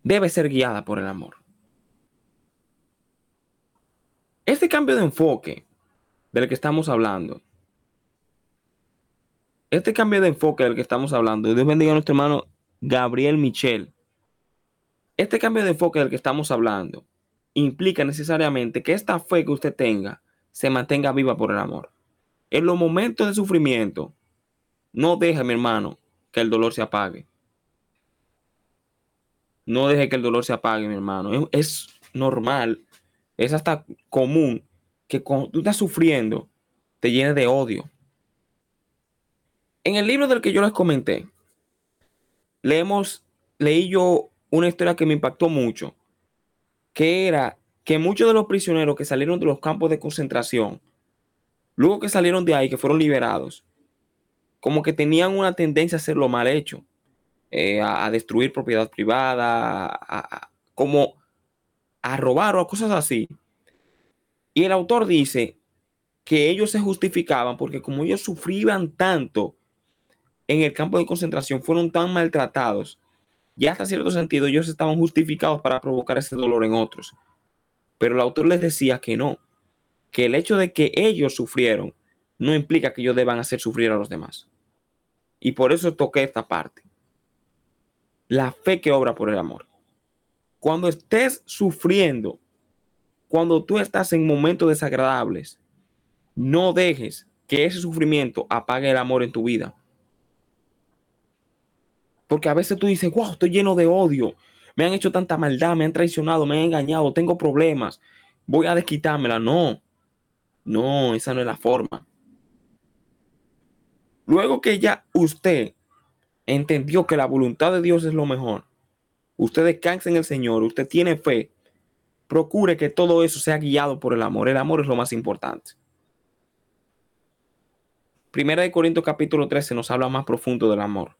debe ser guiada por el amor. Este cambio de enfoque del que estamos hablando este cambio de enfoque del que estamos hablando, Dios bendiga a nuestro hermano Gabriel Michel. Este cambio de enfoque del que estamos hablando implica necesariamente que esta fe que usted tenga se mantenga viva por el amor. En los momentos de sufrimiento, no deje, mi hermano, que el dolor se apague. No deje que el dolor se apague, mi hermano. Es, normal, es hasta común que cuando tú estás sufriendo, te llene de odio, en el libro del que yo les comenté, leemos, leí yo una historia que me impactó mucho, que era que muchos de los prisioneros que salieron de los campos de concentración, luego que salieron de ahí, que fueron liberados, como que tenían una tendencia a hacerlo mal hecho, eh, a, destruir propiedad privada, como a robar o a cosas así. Y el autor dice que ellos se justificaban porque como ellos sufrían tanto, en el campo de concentración fueron tan maltratados y hasta cierto sentido ellos estaban justificados para provocar ese dolor en otros. Pero el autor les decía que no, que el hecho de que ellos sufrieron no implica que ellos deban hacer sufrir a los demás. Y por eso toqué esta parte. La fe que obra por el amor. Cuando estés sufriendo, cuando tú estás en momentos desagradables, no dejes que ese sufrimiento apague el amor en tu vida. Porque a veces tú dices, wow, estoy lleno de odio. Me han hecho tanta maldad, me han traicionado, me han engañado, tengo problemas. Voy a desquitármela. No, no, esa no es la forma. Luego que ya usted entendió que la voluntad de Dios es lo mejor, usted descansa en el Señor, usted tiene fe, procure que todo eso sea guiado por el amor. El amor es lo más importante. Primera de Corintios capítulo 13 nos habla más profundo del amor.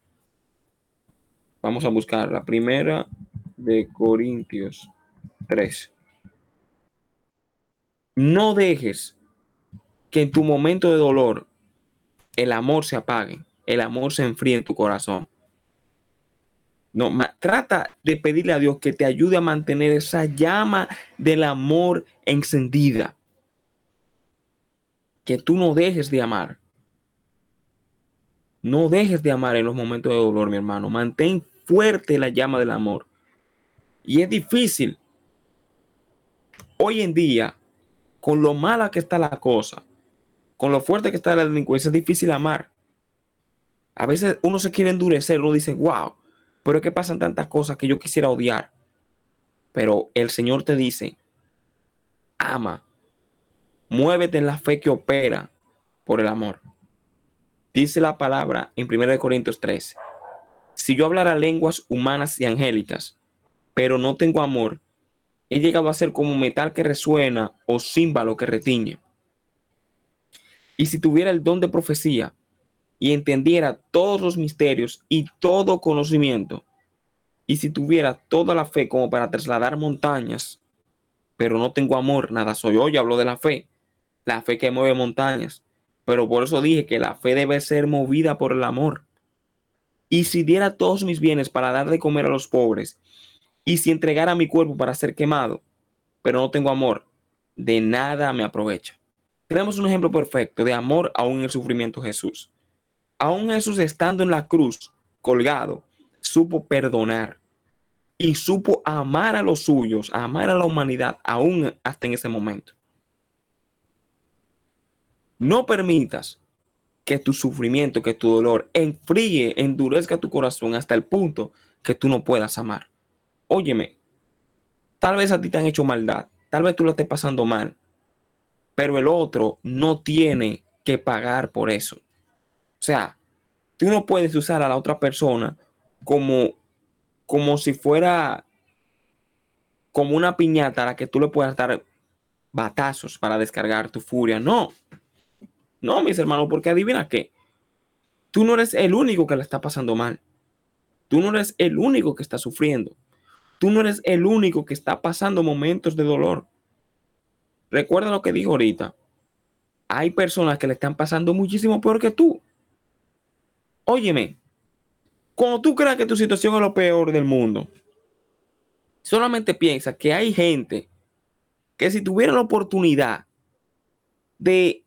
Vamos a buscar la primera de Corintios 3. No dejes que en tu momento de dolor el amor se apague, el amor se enfríe en tu corazón. No, trata de pedirle a Dios que te ayude a mantener esa llama del amor encendida. Que tú no dejes de amar. No dejes de amar en los momentos de dolor, mi hermano. Mantén fuerte la llama del amor. Y es difícil hoy en día, con lo mala que está la cosa, con lo fuerte que está la delincuencia, es difícil amar. A veces uno se quiere endurecer, uno dice, wow, pero es que pasan tantas cosas que yo quisiera odiar. Pero el Señor te dice, ama, muévete en la fe que opera por el amor. Dice la palabra en 1 Corintios 13, si yo hablara lenguas humanas y angélicas, pero no tengo amor, he llegado a ser como metal que resuena o címbalo que retiñe. Y si tuviera el don de profecía y entendiera todos los misterios y todo conocimiento, y si tuviera toda la fe como para trasladar montañas, pero no tengo amor, nada soy. Hoy hablo de la fe, la fe que mueve montañas. Pero por eso dije que la fe debe ser movida por el amor. Y si diera todos mis bienes para dar de comer a los pobres, y si entregara mi cuerpo para ser quemado, pero no tengo amor, de nada me aprovecha. Tenemos un ejemplo perfecto de amor aún en el sufrimiento Jesús. Aún Jesús estando en la cruz, colgado, supo perdonar y supo amar a los suyos, amar a la humanidad, aún hasta en ese momento. No permitas que tu sufrimiento, que tu dolor enfríe, endurezca tu corazón hasta el punto que tú no puedas amar. Óyeme, tal vez a ti te han hecho maldad, tal vez tú lo estés pasando mal, pero el otro no tiene que pagar por eso. O sea, tú no puedes usar a la otra persona como, como si fuera como una piñata a la que tú le puedas dar batazos para descargar tu furia. No, no, mis hermanos, porque adivina qué. Tú no eres el único que le está pasando mal. Tú no eres el único que está sufriendo. Tú no eres el único que está pasando momentos de dolor. Recuerda lo que dijo ahorita. Hay personas que le están pasando muchísimo peor que tú. Óyeme, cuando tú creas que tu situación es lo peor del mundo, solamente piensa que hay gente que si tuviera la oportunidad de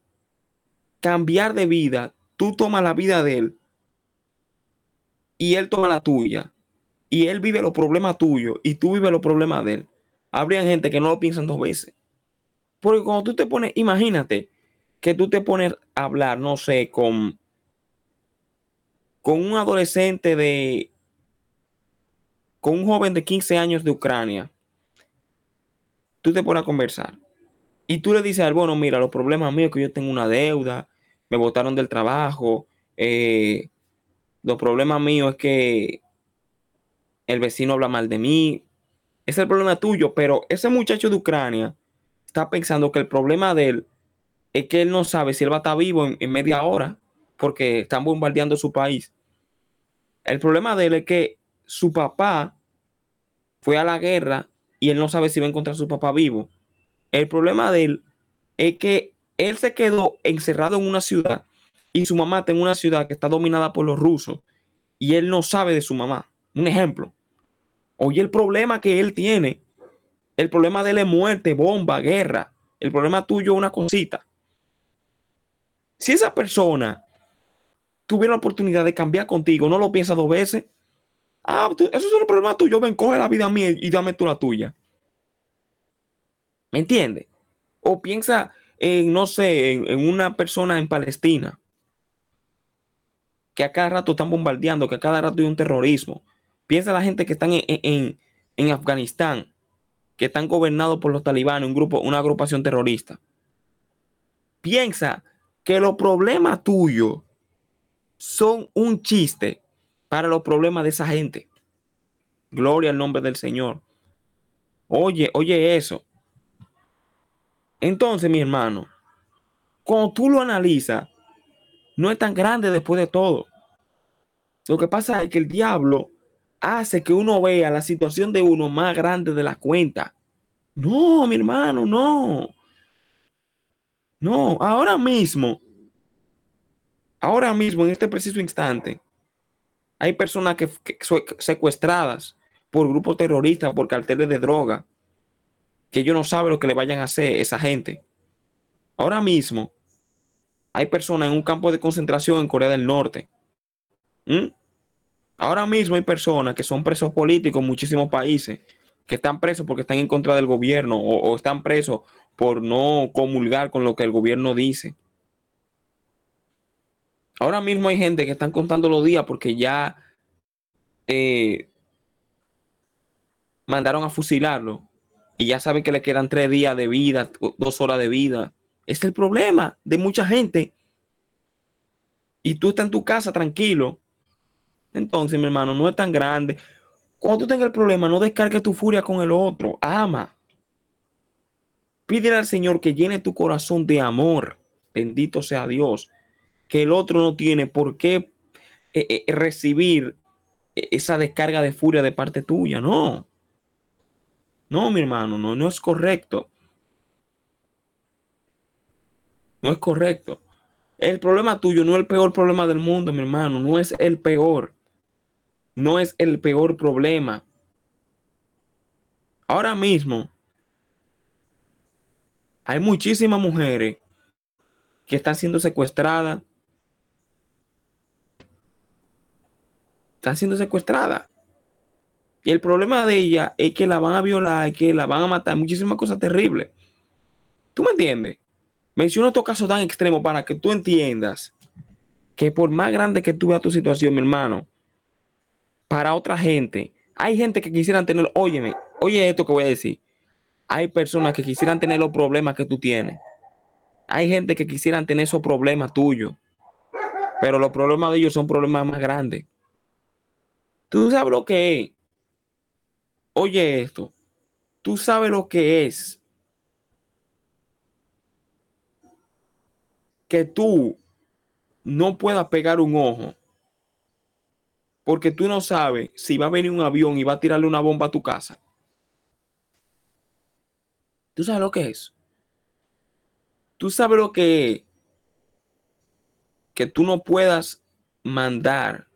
cambiar de vida, tú tomas la vida de él y él toma la tuya y él vive los problemas tuyos y tú vives los problemas de él. Habría gente que no lo piensan dos veces. Porque cuando tú te pones, imagínate que tú te pones a hablar, no sé, con con un adolescente de, con un joven de 15 años de Ucrania, tú te pones a conversar y tú le dices al bueno, mira, los problemas míos que yo tengo una deuda, me botaron del trabajo, eh, los problemas míos es que el vecino habla mal de mí, es el problema tuyo, pero ese muchacho de Ucrania está pensando que el problema de él es que él no sabe si él va a estar vivo en media hora porque están bombardeando su país. El problema de él es que su papá fue a la guerra y él no sabe si va a encontrar a su papá vivo. El problema de él es que él se quedó encerrado en una ciudad y su mamá está en una ciudad que está dominada por los rusos y él no sabe de su mamá. Un ejemplo. Oye, el problema que él tiene, el problema de él es muerte, bomba, guerra. El problema tuyo una cosita. Si esa persona tuviera la oportunidad de cambiar contigo, no lo piensas dos veces. Ah, eso es un problema tuyo. Ven, coge la vida mía y dame tú la tuya. ¿Me entiendes? O piensa en, no sé, en, una persona en Palestina que a cada rato están bombardeando, que a cada rato hay un terrorismo. Piensa la gente que están en, en Afganistán, que están gobernados por los talibanes, un grupo, una agrupación terrorista. Piensa que los problemas tuyos son un chiste para los problemas de esa gente. Gloria al nombre del Señor. Oye, oye eso. Entonces, mi hermano, cuando tú lo analizas, no es tan grande después de todo. Lo que pasa es que el diablo hace que uno vea la situación de uno más grande de la cuenta. No, mi hermano, no. No, ahora mismo ahora mismo, en este preciso instante, hay personas que, secuestradas por grupos terroristas, por carteles de droga, que ellos no saben lo que le vayan a hacer esa gente. Ahora mismo, hay personas en un campo de concentración en Corea del Norte. ¿Mm? Ahora mismo hay personas que son presos políticos en muchísimos países, que están presos porque están en contra del gobierno o, están presos por no comulgar con lo que el gobierno dice. Ahora mismo hay gente que están contando los días porque ya eh, mandaron a fusilarlo y ya saben que le quedan tres días de vida, dos horas de vida. Es el problema de mucha gente. Y tú estás en tu casa tranquilo. Entonces, mi hermano, no es tan grande. Cuando tú tengas el problema, no descargues tu furia con el otro. Ama. Pídele al Señor que llene tu corazón de amor. Bendito sea Dios. Que el otro no tiene por qué eh, eh, recibir esa descarga de furia de parte tuya. No. No, mi hermano, no, no es correcto. No es correcto. El problema tuyo no es el peor problema del mundo, mi hermano. No es el peor. No es el peor problema. Ahora mismo hay muchísimas mujeres que están siendo secuestradas. Están siendo secuestradas. Y el problema de ella es que la van a violar, que la van a matar, muchísimas cosas terribles. ¿Tú me entiendes? Menciono estos casos tan extremos para que tú entiendas que por más grande que tú veas tu situación, mi hermano, para otra gente, hay gente que quisieran tener, óyeme, oye esto que voy a decir. Hay personas que quisieran tener los problemas que tú tienes. Hay gente que quisieran tener esos problemas tuyos. Pero los problemas de ellos son problemas más grandes. Tú sabes lo que es Oye esto, tú sabes lo que es que tú no puedas pegar un ojo porque tú no sabes si va a venir un avión y va a tirarle una bomba a tu casa. ¿Tú sabes lo que es? ¿Tú sabes lo que? Que tú no puedas mandar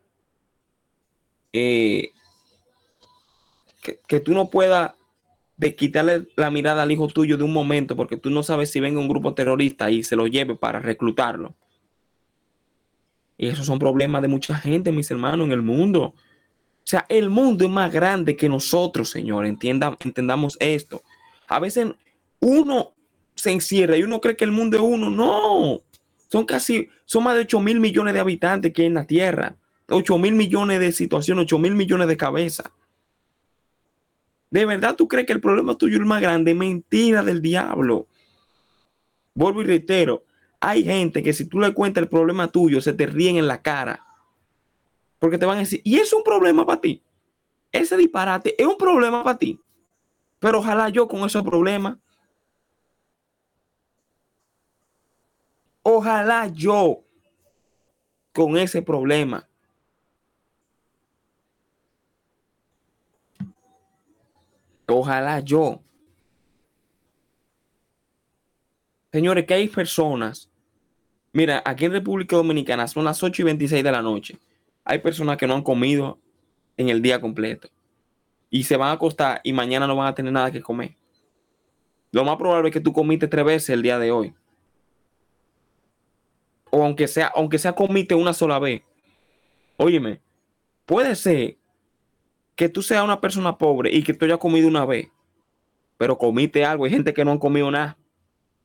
eh, que, tú no puedas de quitarle la mirada al hijo tuyo de un momento porque tú no sabes si venga un grupo terrorista y se lo lleve para reclutarlo. Y esos son problemas de mucha gente, mis hermanos, en el mundo. O sea, el mundo es más grande que nosotros, Señor. Entienda, entendamos esto. A veces uno se encierra y uno cree que el mundo es uno. No. Son casi, son más de 8 mil millones de habitantes que hay en la Tierra. 8 mil millones de situaciones, 8 mil millones de cabezas. ¿De verdad tú crees que el problema tuyo es más grande? Mentira del diablo. Vuelvo y reitero, hay gente que si tú le cuentas el problema tuyo, se te ríen en la cara. Porque te van a decir, y es un problema para ti. Ese disparate es un problema para ti. Pero ojalá yo con ese problema. Ojalá yo con ese problema. Ojalá yo. Señores, que hay personas. Mira, aquí en República Dominicana son las 8 y 26 de la noche. Hay personas que no han comido en el día completo. Y se van a acostar y mañana no van a tener nada que comer. Lo más probable es que tú comiste tres veces el día de hoy. O aunque sea, aunque sea comiste una sola vez. Óyeme, puede ser que tú seas una persona pobre y que tú hayas comido una vez, pero comiste algo. Hay gente que no han comido nada,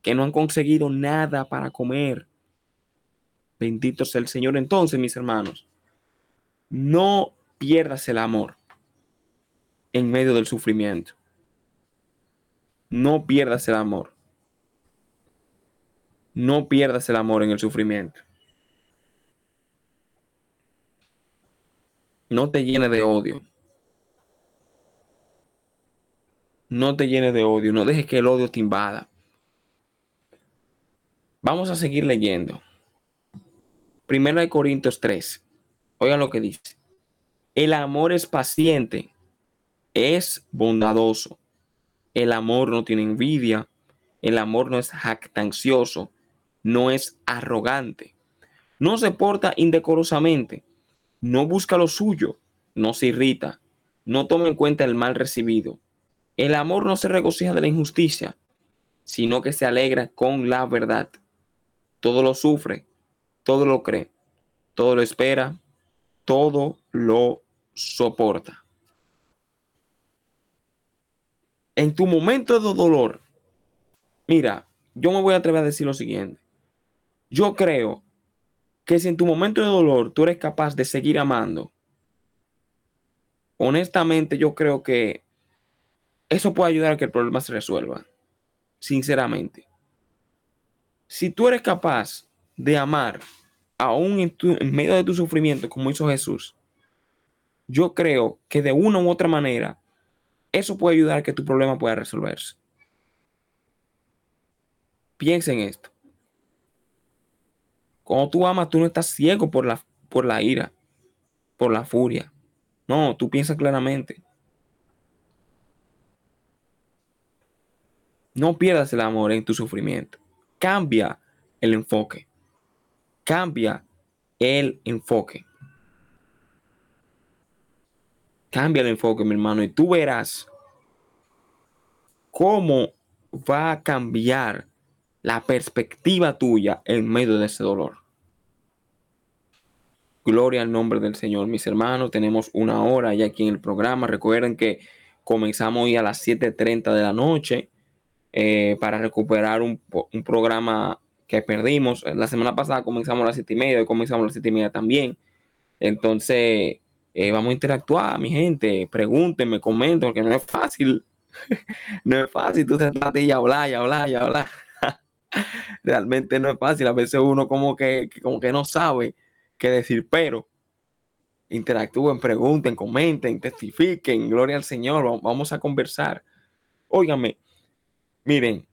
que no han conseguido nada para comer. Bendito sea el Señor. Entonces, mis hermanos, no pierdas el amor en medio del sufrimiento. No pierdas el amor. No pierdas el amor en el sufrimiento. No te llenes de odio. No te llenes de odio, no dejes que el odio te invada. Vamos a seguir leyendo. Primero de Corintios 3. Oigan lo que dice. El amor es paciente, es bondadoso. El amor no tiene envidia. El amor no es jactancioso, no es arrogante. No se porta indecorosamente. No busca lo suyo. No se irrita. No toma en cuenta el mal recibido el amor no se regocija de la injusticia, sino que se alegra con la verdad. Todo lo sufre, todo lo cree, todo lo espera, todo lo soporta. En tu momento de dolor, mira, yo me voy a atrever a decir lo siguiente. Yo creo que si en tu momento de dolor tú eres capaz de seguir amando, honestamente yo creo que eso puede ayudar a que el problema se resuelva. Sinceramente. Si tú eres capaz de amar aún en, en medio de tu sufrimiento, como hizo Jesús, yo creo que de una u otra manera eso puede ayudar a que tu problema pueda resolverse. Piensa en esto. Cuando tú amas, tú no estás ciego por la, por la ira, por la furia. No, tú piensas claramente. No pierdas el amor en tu sufrimiento. Cambia el enfoque. Cambia el enfoque. Cambia el enfoque, mi hermano, y tú verás cómo va a cambiar la perspectiva tuya en medio de ese dolor. Gloria al nombre del Señor, mis hermanos. Tenemos una hora ya aquí en el programa. Recuerden que comenzamos hoy a las 7:30 de la noche eh, para recuperar un, programa que perdimos. La semana pasada comenzamos a las 7 y media, hoy comenzamos a las 7 y media también. Entonces, eh, vamos a interactuar, mi gente. Pregúntenme, comenten, porque no es fácil. no es fácil tú sentarte y hablar, y hablar, y hablar. realmente no es fácil. A veces uno como que, como que no sabe qué decir, pero interactúen, pregunten, comenten, testifiquen, gloria al Señor, vamos a conversar. Óigame, miren,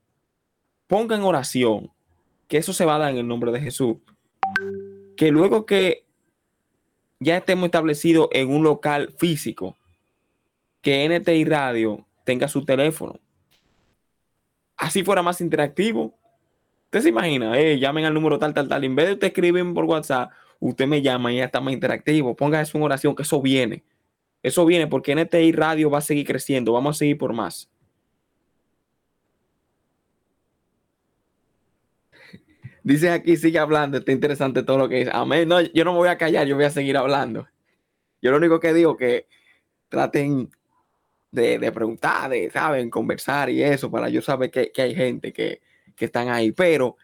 pongan oración, que eso se va a dar en el nombre de Jesús. Que luego que ya estemos establecidos en un local físico, que NTI Radio tenga su teléfono. Así fuera más interactivo, Usted se imagina, eh, llamen al número tal, tal, tal. En vez de usted escriben por WhatsApp, usted me llama y ya está más interactivo. Ponga eso en oración, que eso viene. Eso viene porque NTI Radio va a seguir creciendo. Vamos a seguir por más. Dice aquí, sigue hablando. Está interesante todo lo que dice. Amén. No, yo no me voy a callar, yo voy a seguir hablando. Yo lo único que digo que traten de, preguntar, de, ¿saben? Conversar y eso, para yo saber que hay gente que, que están ahí. Pero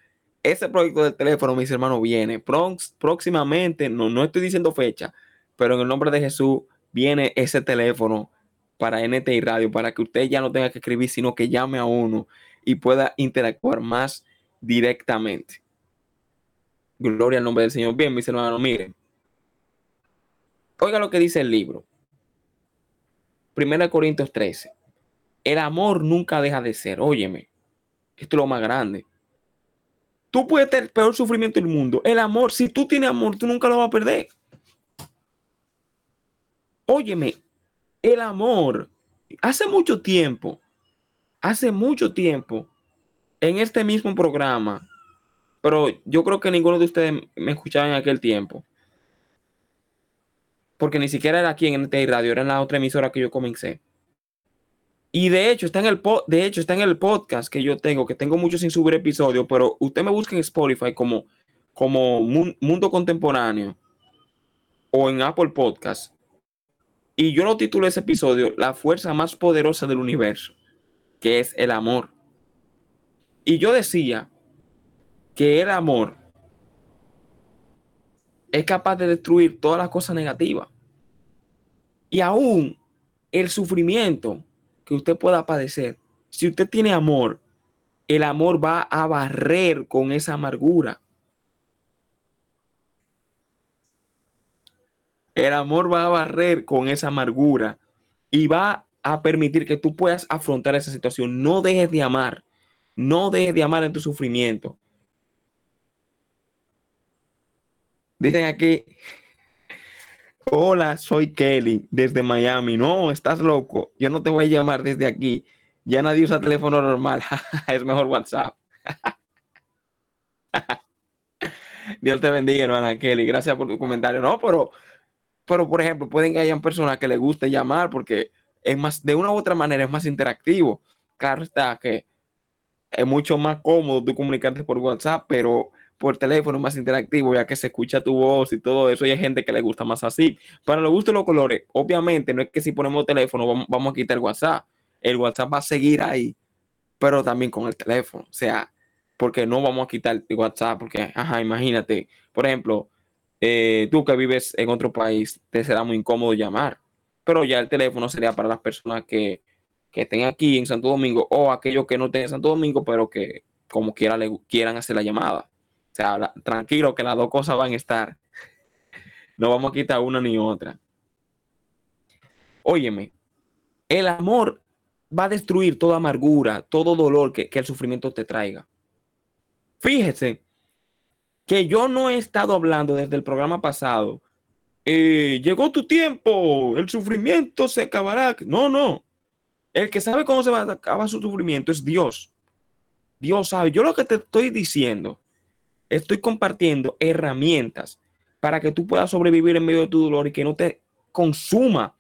ese proyecto del teléfono, mis hermanos, viene próximamente, no, no estoy diciendo fecha, pero en el nombre de Jesús viene ese teléfono para NTI Radio, para que usted ya no tenga que escribir, sino que llame a uno y pueda interactuar más directamente. Gloria al nombre del Señor. Bien, mis hermanos, miren. Oiga lo que dice el libro. Primera Corintios 13. El amor nunca deja de ser. Óyeme. Esto es lo más grande. Tú puedes tener el peor sufrimiento del mundo. El amor, si tú tienes amor, tú nunca lo vas a perder. Óyeme, el amor, hace mucho tiempo, hace mucho tiempo, en este mismo programa, pero yo creo que ninguno de ustedes me escuchaba en aquel tiempo. Porque ni siquiera era aquí en NTI Radio, era en la otra emisora que yo comencé. Y de hecho, está en el de hecho, está en el podcast que yo tengo, que tengo muchos sin subir episodios, pero usted me busca en Spotify como, como Mundo Contemporáneo o en Apple Podcast. Y yo lo titulé ese episodio La fuerza más poderosa del universo, que es el amor. Y yo decía que el amor es capaz de destruir todas las cosas negativas. Y aún el sufrimiento que usted pueda padecer, si usted tiene amor, el amor va a barrer con esa amargura. El amor va a barrer con esa amargura y va a permitir que tú puedas afrontar esa situación. No dejes de amar. No dejes de amar en tu sufrimiento. Dicen aquí, Hola, soy Kelly desde Miami. No, estás loco. Yo no te voy a llamar desde aquí. Ya nadie usa teléfono normal. es mejor WhatsApp. Dios te bendiga, hermana Kelly. Gracias por tu comentario. No, pero, pero por ejemplo, pueden que hayan personas que les guste llamar porque es más, de una u otra manera es más interactivo. Claro está que es mucho más cómodo tú comunicarte por WhatsApp, pero por teléfono más interactivo, ya que se escucha tu voz y todo eso, y hay gente que le gusta más así. Para los gustos los colores, obviamente no es que si ponemos teléfono vamos, a quitar el WhatsApp. El WhatsApp va a seguir ahí, pero también con el teléfono. O sea, porque no vamos a quitar el WhatsApp, porque, ajá, imagínate, por ejemplo, eh, tú que vives en otro país, te será muy incómodo llamar, pero ya el teléfono sería para las personas que, que estén aquí en Santo Domingo o aquellos que no estén en Santo Domingo, pero que como quiera le quieran hacer la llamada. Tranquilo que las dos cosas van a estar. No vamos a quitar una ni otra. Óyeme, el amor va a destruir toda amargura, todo dolor que, que el sufrimiento te traiga. Fíjese que yo no he estado hablando desde el programa pasado. Eh, llegó tu tiempo, el sufrimiento se acabará. No, no. El que sabe cómo se va a acabar su sufrimiento es Dios. Dios sabe. Yo lo que te estoy diciendo, estoy compartiendo herramientas para que tú puedas sobrevivir en medio de tu dolor y que no te consuma.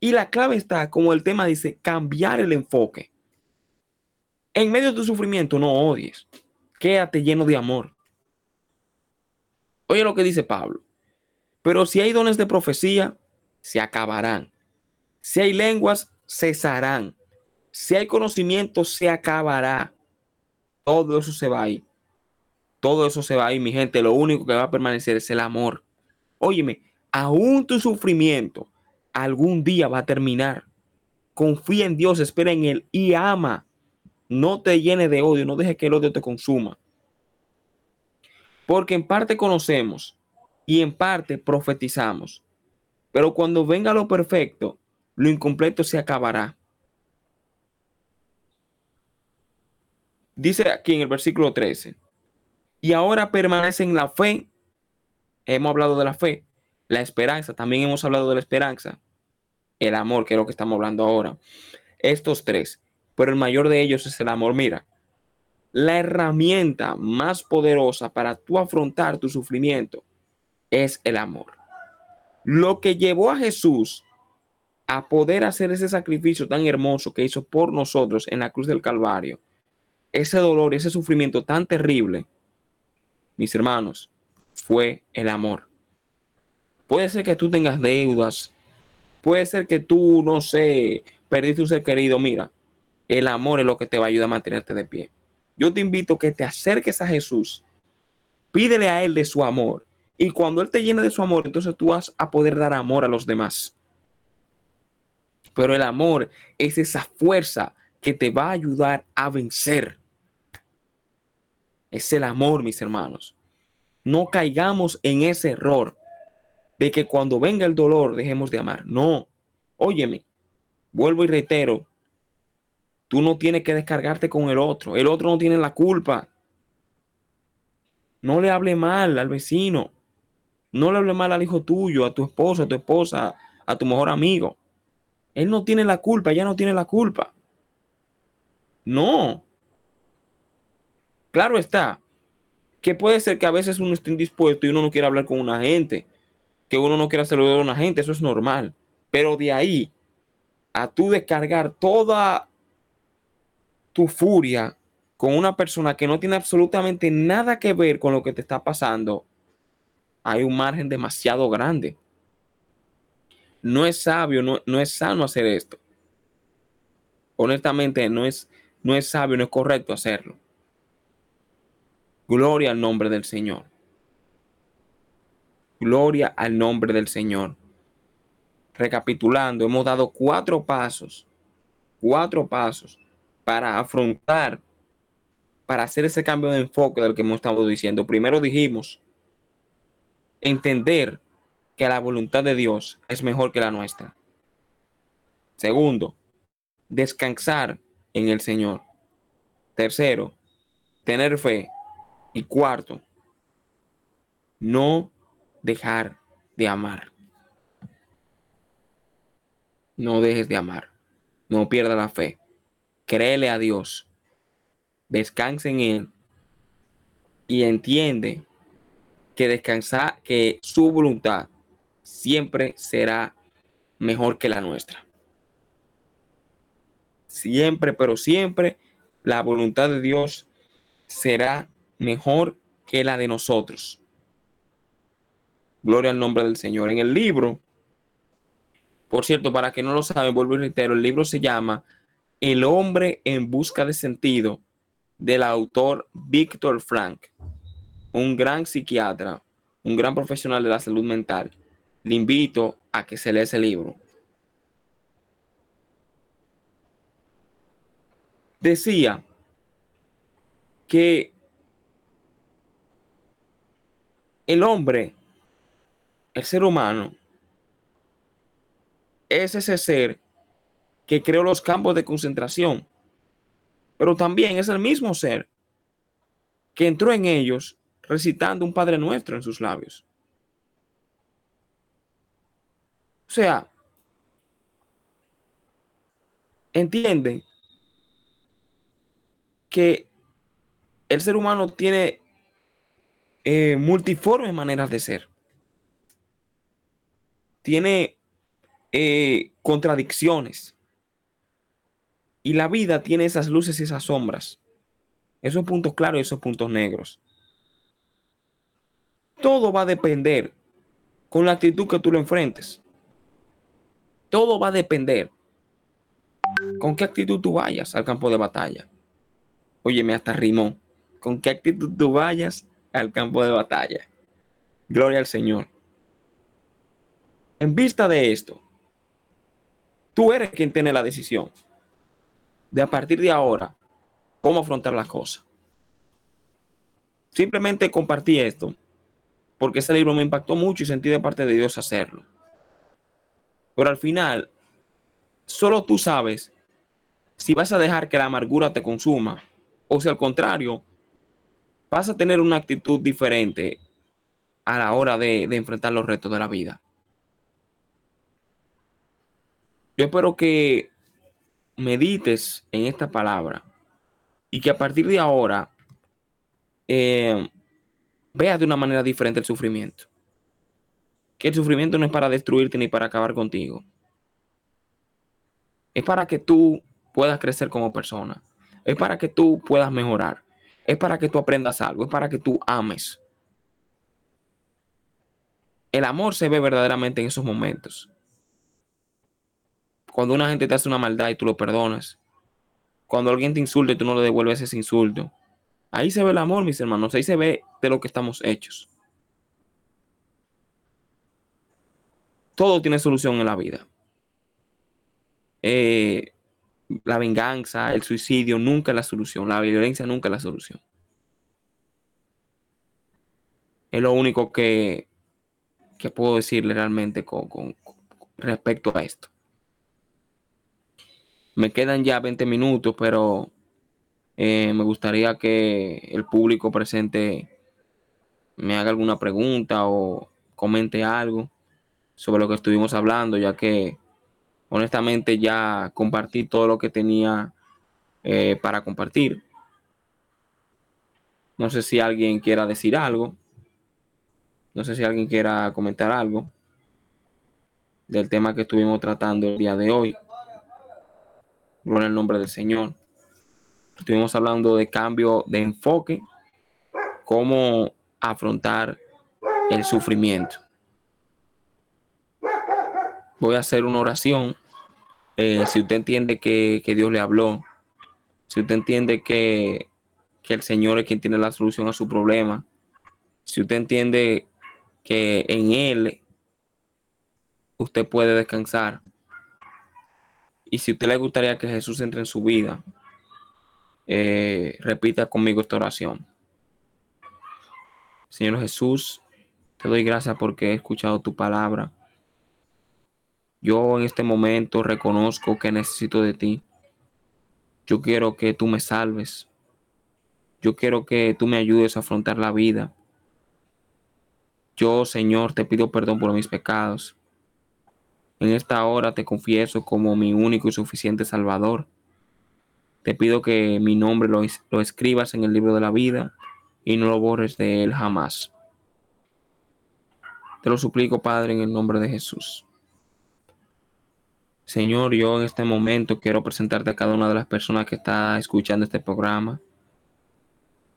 Y la clave está, como el tema dice, cambiar el enfoque. En medio de tu sufrimiento no odies. Quédate lleno de amor. Oye lo que dice Pablo. Pero si hay dones de profecía, se acabarán. Si hay lenguas, cesarán. Si hay conocimiento, se acabará. Todo eso se va a ir. Todo eso se va a ir, mi gente. Lo único que va a permanecer es el amor. Óyeme, aún tu sufrimiento algún día va a terminar. Confía en Dios, espera en Él y ama. No te llene de odio, no deje que el odio te consuma. Porque en parte conocemos y en parte profetizamos. Pero cuando venga lo perfecto, lo incompleto se acabará. Dice aquí en el versículo 13, y ahora permanecen la fe. Hemos hablado de la fe, la esperanza, también hemos hablado de la esperanza, el amor, que es lo que estamos hablando ahora. Estos tres, pero el mayor de ellos es el amor. Mira, la herramienta más poderosa para tú afrontar tu sufrimiento es el amor. Lo que llevó a Jesús a poder hacer ese sacrificio tan hermoso que hizo por nosotros en la cruz del Calvario, ese dolor, ese sufrimiento tan terrible, mis hermanos, fue el amor. Puede ser que tú tengas deudas, puede ser que tú, no sé, perdiste un ser querido. Mira, el amor es lo que te va a ayudar a mantenerte de pie. Yo te invito a que te acerques a Jesús, pídele a Él de su amor. Y cuando Él te llene de su amor, entonces tú vas a poder dar amor a los demás. Pero el amor es esa fuerza que te va a ayudar a vencer. Es el amor, mis hermanos. No caigamos en ese error de que cuando venga el dolor dejemos de amar. No, óyeme, vuelvo y reitero, tú no tienes que descargarte con el otro. El otro no tiene la culpa. No le hable mal al vecino. No le hable mal al hijo tuyo, a tu esposo, a tu esposa, a tu mejor amigo. Él no tiene la culpa, ella no tiene la culpa. No. Claro está, que puede ser que a veces uno esté indispuesto y uno no quiera hablar con una gente, que uno no quiera saludar a una gente, eso es normal. Pero de ahí a tú descargar toda tu furia con una persona que no tiene absolutamente nada que ver con lo que te está pasando, hay un margen demasiado grande. No es sabio, no, no es sano hacer esto. Honestamente, no es, no es sabio, no es correcto hacerlo. Gloria al nombre del Señor. Gloria al nombre del Señor. Recapitulando, hemos dado cuatro pasos, cuatro pasos para afrontar, para hacer ese cambio de enfoque del que hemos estado diciendo. Primero dijimos, entender que la voluntad de Dios es mejor que la nuestra. Segundo, descansar en el Señor. Tercero, tener fe. Y cuarto, no dejar de amar. No dejes de amar. No pierda la fe. Créele a Dios. Descanse en Él. Y entiende que descansar, que su voluntad siempre será mejor que la nuestra. Siempre, pero siempre la voluntad de Dios será mejor que la de nosotros. Gloria al nombre del Señor. En el libro, por cierto, para que no lo saben, vuelvo y reitero, el libro se llama El hombre en busca de sentido del autor Víctor Frank, un gran psiquiatra, un gran profesional de la salud mental, le invito a que se lea ese libro. Decía que el hombre, el ser humano, es ese ser que creó los campos de concentración, pero también es el mismo ser que entró en ellos recitando un Padre Nuestro en sus labios. O sea, entienden que el ser humano tiene eh, multiformes maneras de ser. Tiene eh, contradicciones. Y la vida tiene esas luces y esas sombras. Esos puntos claros y esos puntos negros. Todo va a depender con la actitud que tú lo enfrentes. Todo va a depender con qué actitud tú vayas al campo de batalla. Óyeme, hasta rimó. Con qué actitud tú vayas al campo de batalla. Gloria al Señor. En vista de esto, tú eres quien tiene la decisión de a partir de ahora cómo afrontar las cosas. Simplemente compartí esto porque ese libro me impactó mucho y sentí de parte de Dios hacerlo. Pero al final, solo tú sabes si vas a dejar que la amargura te consuma o si al contrario, vas a tener una actitud diferente a la hora de, enfrentar los retos de la vida. Yo espero que medites en esta palabra y que a partir de ahora eh, veas de una manera diferente el sufrimiento. Que el sufrimiento no es para destruirte ni para acabar contigo. Es para que tú puedas crecer como persona. Es para que tú puedas mejorar. Es para que tú aprendas algo. Es para que tú ames. El amor se ve verdaderamente en esos momentos. Cuando una gente te hace una maldad y tú lo perdonas. Cuando alguien te insulta y tú no le devuelves ese insulto. Ahí se ve el amor, mis hermanos. Ahí se ve de lo que estamos hechos. Todo tiene solución en la vida. Eh, la venganza, el suicidio nunca es la solución. La violencia nunca es la solución. Es lo único que, que puedo decirle realmente con, respecto a esto. Me quedan ya 20 minutos, pero eh, me gustaría que el público presente me haga alguna pregunta o comente algo sobre lo que estuvimos hablando, ya que honestamente ya compartí todo lo que tenía eh, para compartir. No sé si alguien quiera decir algo. No sé si alguien quiera comentar algo del tema que estuvimos tratando el día de hoy. Gloria el nombre del Señor. Estuvimos hablando de cambio de enfoque, cómo afrontar el sufrimiento. Voy a hacer una oración. Eh, si usted entiende que, Dios le habló, si usted entiende que, que el Señor es quien tiene la solución a su problema, si usted entiende que en Él usted puede descansar, y si usted le gustaría que Jesús entre en su vida, eh, repita conmigo esta oración. Señor Jesús, te doy gracias porque he escuchado tu palabra. Yo en este momento reconozco que necesito de ti. Yo quiero que tú me salves. Yo quiero que tú me ayudes a afrontar la vida. Yo, Señor, te pido perdón por mis pecados. En esta hora te confieso como mi único y suficiente Salvador. Te pido que mi nombre lo, escribas en el libro de la vida y no lo borres de él jamás. Te lo suplico, Padre, en el nombre de Jesús. Señor, yo en este momento quiero presentarte a cada una de las personas que está escuchando este programa.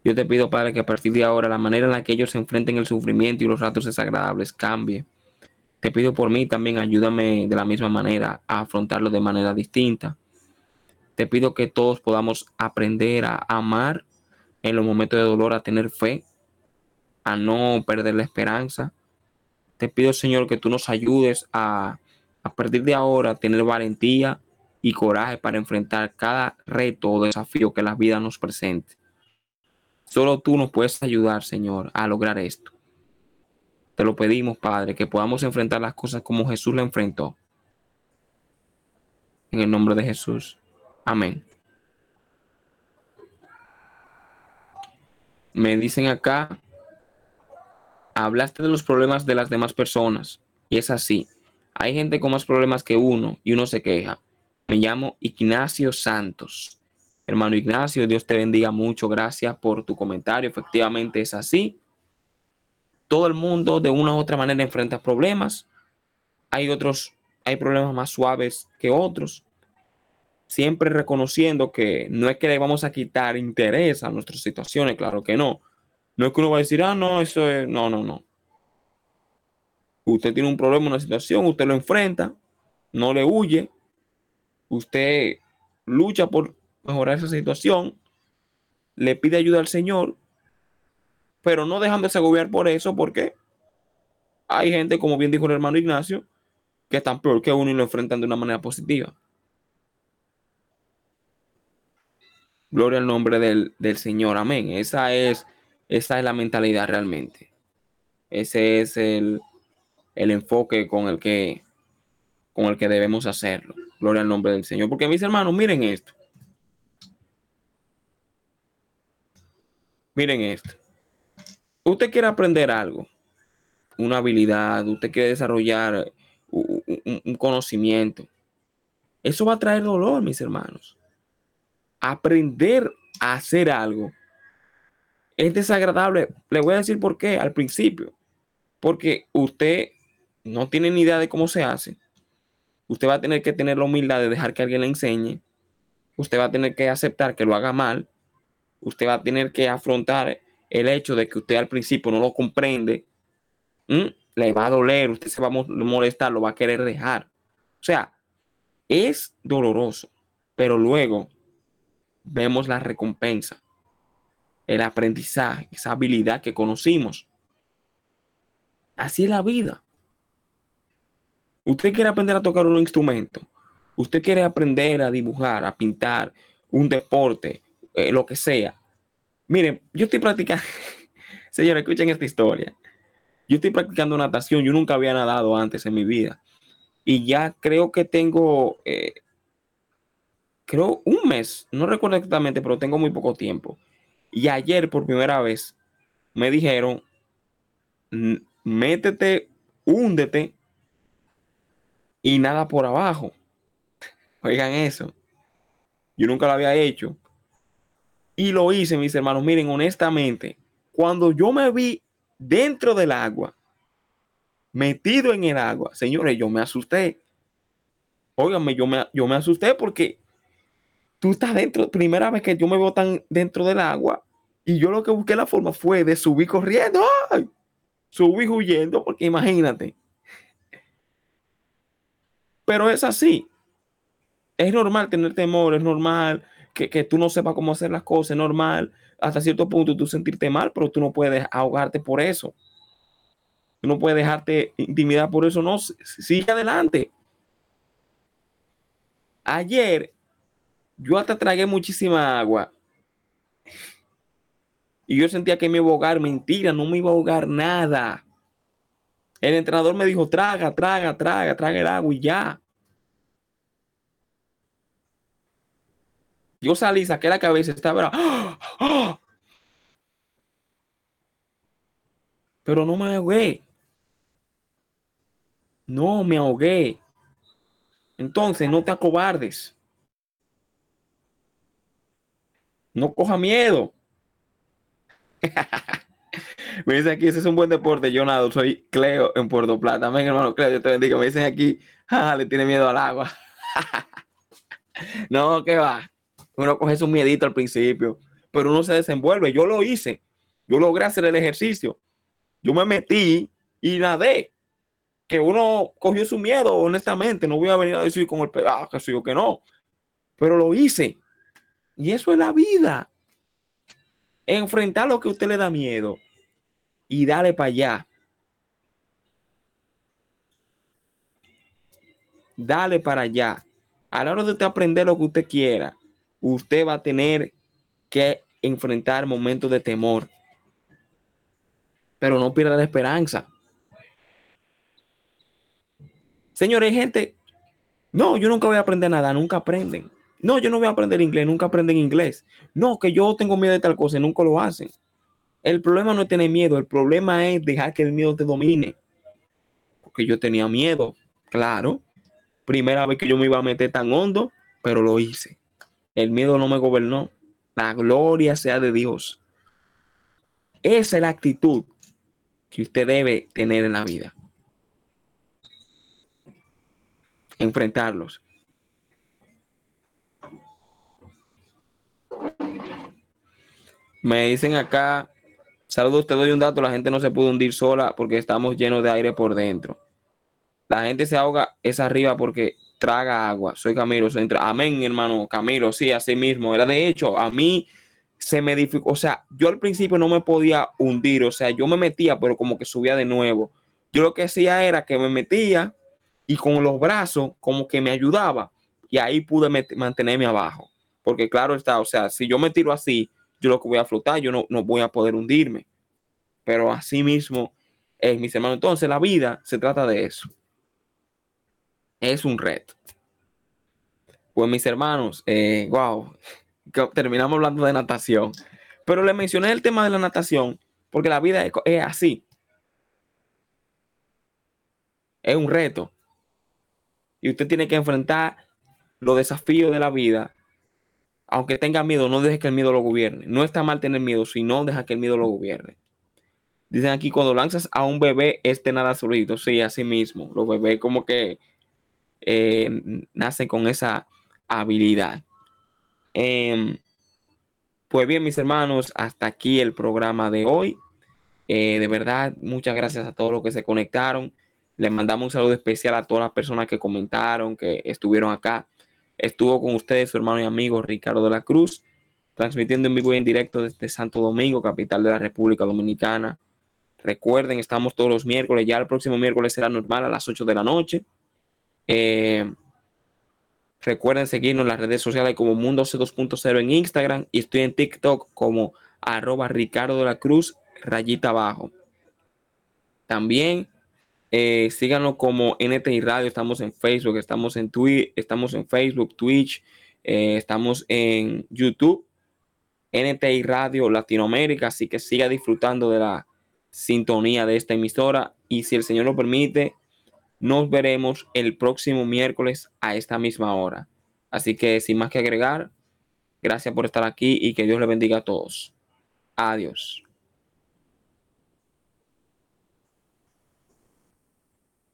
Yo te pido, Padre, que a partir de ahora la manera en la que ellos se enfrenten el sufrimiento y los ratos desagradables cambie. Te pido por mí también, ayúdame de la misma manera a afrontarlo de manera distinta. Te pido que todos podamos aprender a amar en los momentos de dolor, a tener fe, a no perder la esperanza. Te pido, Señor, que tú nos ayudes a, a partir de ahora tener valentía y coraje para enfrentar cada reto o desafío que la vida nos presente. Solo tú nos puedes ayudar, Señor, a lograr esto. Te lo pedimos, Padre, que podamos enfrentar las cosas como Jesús lo enfrentó. En el nombre de Jesús. Amén. Me dicen acá, hablaste de los problemas de las demás personas. Y es así. Hay gente con más problemas que uno y uno se queja. Me llamo Ignacio Santos. Hermano Ignacio, Dios te bendiga mucho. Gracias por tu comentario. Efectivamente es así. Todo el mundo de una u otra manera enfrenta problemas. Hay otros, hay problemas más suaves que otros. Siempre reconociendo que no es que le vamos a quitar interés a nuestras situaciones, claro que no. No es que uno va a decir, ah, no, eso es, no, no, no. Usted tiene un problema, una situación, usted lo enfrenta, no le huye, usted lucha por mejorar esa situación, le pide ayuda al Señor, pero no dejándose agobiar por eso, porque hay gente, como bien dijo el hermano Ignacio, que están peor que uno y lo enfrentan de una manera positiva. Gloria al nombre del, del Señor, amén. Esa es, esa es la mentalidad realmente. Ese es el, el enfoque con el que con el que debemos hacerlo. Gloria al nombre del Señor. Porque mis hermanos, miren esto. Miren esto. Usted quiere aprender algo, una habilidad, usted quiere desarrollar un, un conocimiento. Eso va a traer dolor, mis hermanos. Aprender a hacer algo es desagradable. Le voy a decir por qué al principio. Porque usted no tiene ni idea de cómo se hace usted va a tener que tener la humildad de dejar que alguien le enseñe. Usted va a tener que aceptar que lo haga mal. Usted va a tener que afrontar el hecho de que usted al principio no lo comprende. Le va a doler, usted se va a molestar, lo va a querer dejar. O sea, es doloroso, pero luego vemos la recompensa, el aprendizaje, esa habilidad que conocimos. Así es la vida. Usted quiere aprender a tocar un instrumento. Usted quiere aprender a dibujar, a pintar, un deporte, eh, lo que sea. Miren, yo estoy practicando, señores, escuchen esta historia. Yo estoy practicando natación, yo nunca había nadado antes en mi vida. Y ya creo que tengo, eh, creo un mes, no recuerdo exactamente, pero tengo muy poco tiempo. Y ayer por primera vez me dijeron, métete, húndete y nada por abajo. Oigan eso. Yo nunca lo había hecho. Y lo hice, mis hermanos. Miren, honestamente, cuando yo me vi dentro del agua, metido en el agua, señores, yo me asusté. Óiganme, yo me, yo me asusté porque tú estás dentro, primera vez que yo me veo tan dentro del agua, y yo lo que busqué la forma fue de subir corriendo, ¡ay! subí huyendo, porque imagínate, pero es así. Es normal tener temor, es normal que, que tú no sepas cómo hacer las cosas, es normal hasta cierto punto tú sentirte mal, pero tú no puedes ahogarte por eso. Tú no puedes dejarte intimidar por eso, no, sigue adelante. Ayer yo hasta tragué muchísima agua y yo sentía que me iba a ahogar, mentira, no me iba a ahogar nada. El entrenador me dijo, traga, traga, traga, traga el agua y ya. Yo salí, saqué la cabeza, estaba... Pero no me ahogué. No me ahogué. Entonces, no te acobardes. No coja miedo. Me dicen aquí, ese es un buen deporte. Yo nado, soy Cleo en Puerto Plata. Amén, hermano Cleo, yo te bendiga. Me dicen aquí, le tiene miedo al agua. no, que va. Uno coge su miedito al principio, pero uno se desenvuelve. Yo lo hice. Yo logré hacer el ejercicio. Yo me metí y nadé. Que uno cogió su miedo, honestamente. No voy a venir a decir con el pedazo que soy yo que no. Pero lo hice. Y eso es la vida. Enfrentar lo que a usted le da miedo y dale para allá. Dale para allá. A la hora de usted aprender lo que usted quiera, usted va a tener que enfrentar momentos de temor. Pero no pierda la esperanza. Señores, gente, no, yo nunca voy a aprender nada, nunca aprenden. No, yo no voy a aprender inglés, nunca aprenden inglés. No, que yo tengo miedo de tal cosa, nunca lo hacen. El problema no es tener miedo, el problema es dejar que el miedo te domine. Porque yo tenía miedo, claro. Primera vez que yo me iba a meter tan hondo, pero lo hice. El miedo no me gobernó. La gloria sea de Dios. Esa es la actitud que usted debe tener en la vida. Enfrentarlos. Me dicen acá, saludos, te doy un dato, la gente no se puede hundir sola porque estamos llenos de aire por dentro. La gente se ahoga es arriba porque traga agua. Soy Camilo Centro. Amén, hermano. Camilo, sí, así mismo. Era de hecho, a mí se me dificultó. O sea, yo al principio no me podía hundir. O sea, yo me metía, pero como que subía de nuevo. Yo lo que hacía era que me metía y con los brazos como que me ayudaba. Y ahí pude mantenerme abajo. Porque claro está, o sea, si yo me tiro así, yo lo que voy a flotar, yo no, no voy a poder hundirme. Pero así mismo es, mis hermanos. Entonces la vida se trata de eso. Es un reto. Pues mis hermanos, eh, wow, terminamos hablando de natación. Pero le mencioné el tema de la natación porque la vida es así. Es un reto. Y usted tiene que enfrentar los desafíos de la vida aunque tenga miedo, no deje que el miedo lo gobierne. No está mal tener miedo, sino deja que el miedo lo gobierne. Dicen aquí, cuando lanzas a un bebé, este nada solito. Sí, así mismo. Los bebés como que eh, nacen con esa habilidad. Em, pues bien, mis hermanos, hasta aquí el programa de hoy. Eh, de verdad, muchas gracias a todos los que se conectaron. Les mandamos un saludo especial a todas las personas que comentaron, que estuvieron acá. Estuvo con ustedes su hermano y amigo Ricardo de la Cruz, transmitiendo en vivo y en directo desde Santo Domingo, capital de la República Dominicana. Recuerden, estamos todos los miércoles, ya el próximo miércoles será normal a las 8 de la noche. Eh, recuerden seguirnos en las redes sociales como Mundo C2.0 en Instagram y estoy en TikTok como arroba Ricardo de la Cruz, rayita abajo. También eh, síganos como NTI Radio, estamos en Facebook, estamos en Twitch, estamos en Facebook, Twitch, eh, estamos en YouTube, NTI Radio Latinoamérica, así que siga disfrutando de la sintonía de esta emisora y si el Señor lo permite, nos veremos el próximo miércoles a esta misma hora. Así que sin más que agregar, gracias por estar aquí y que Dios le bendiga a todos. Adiós.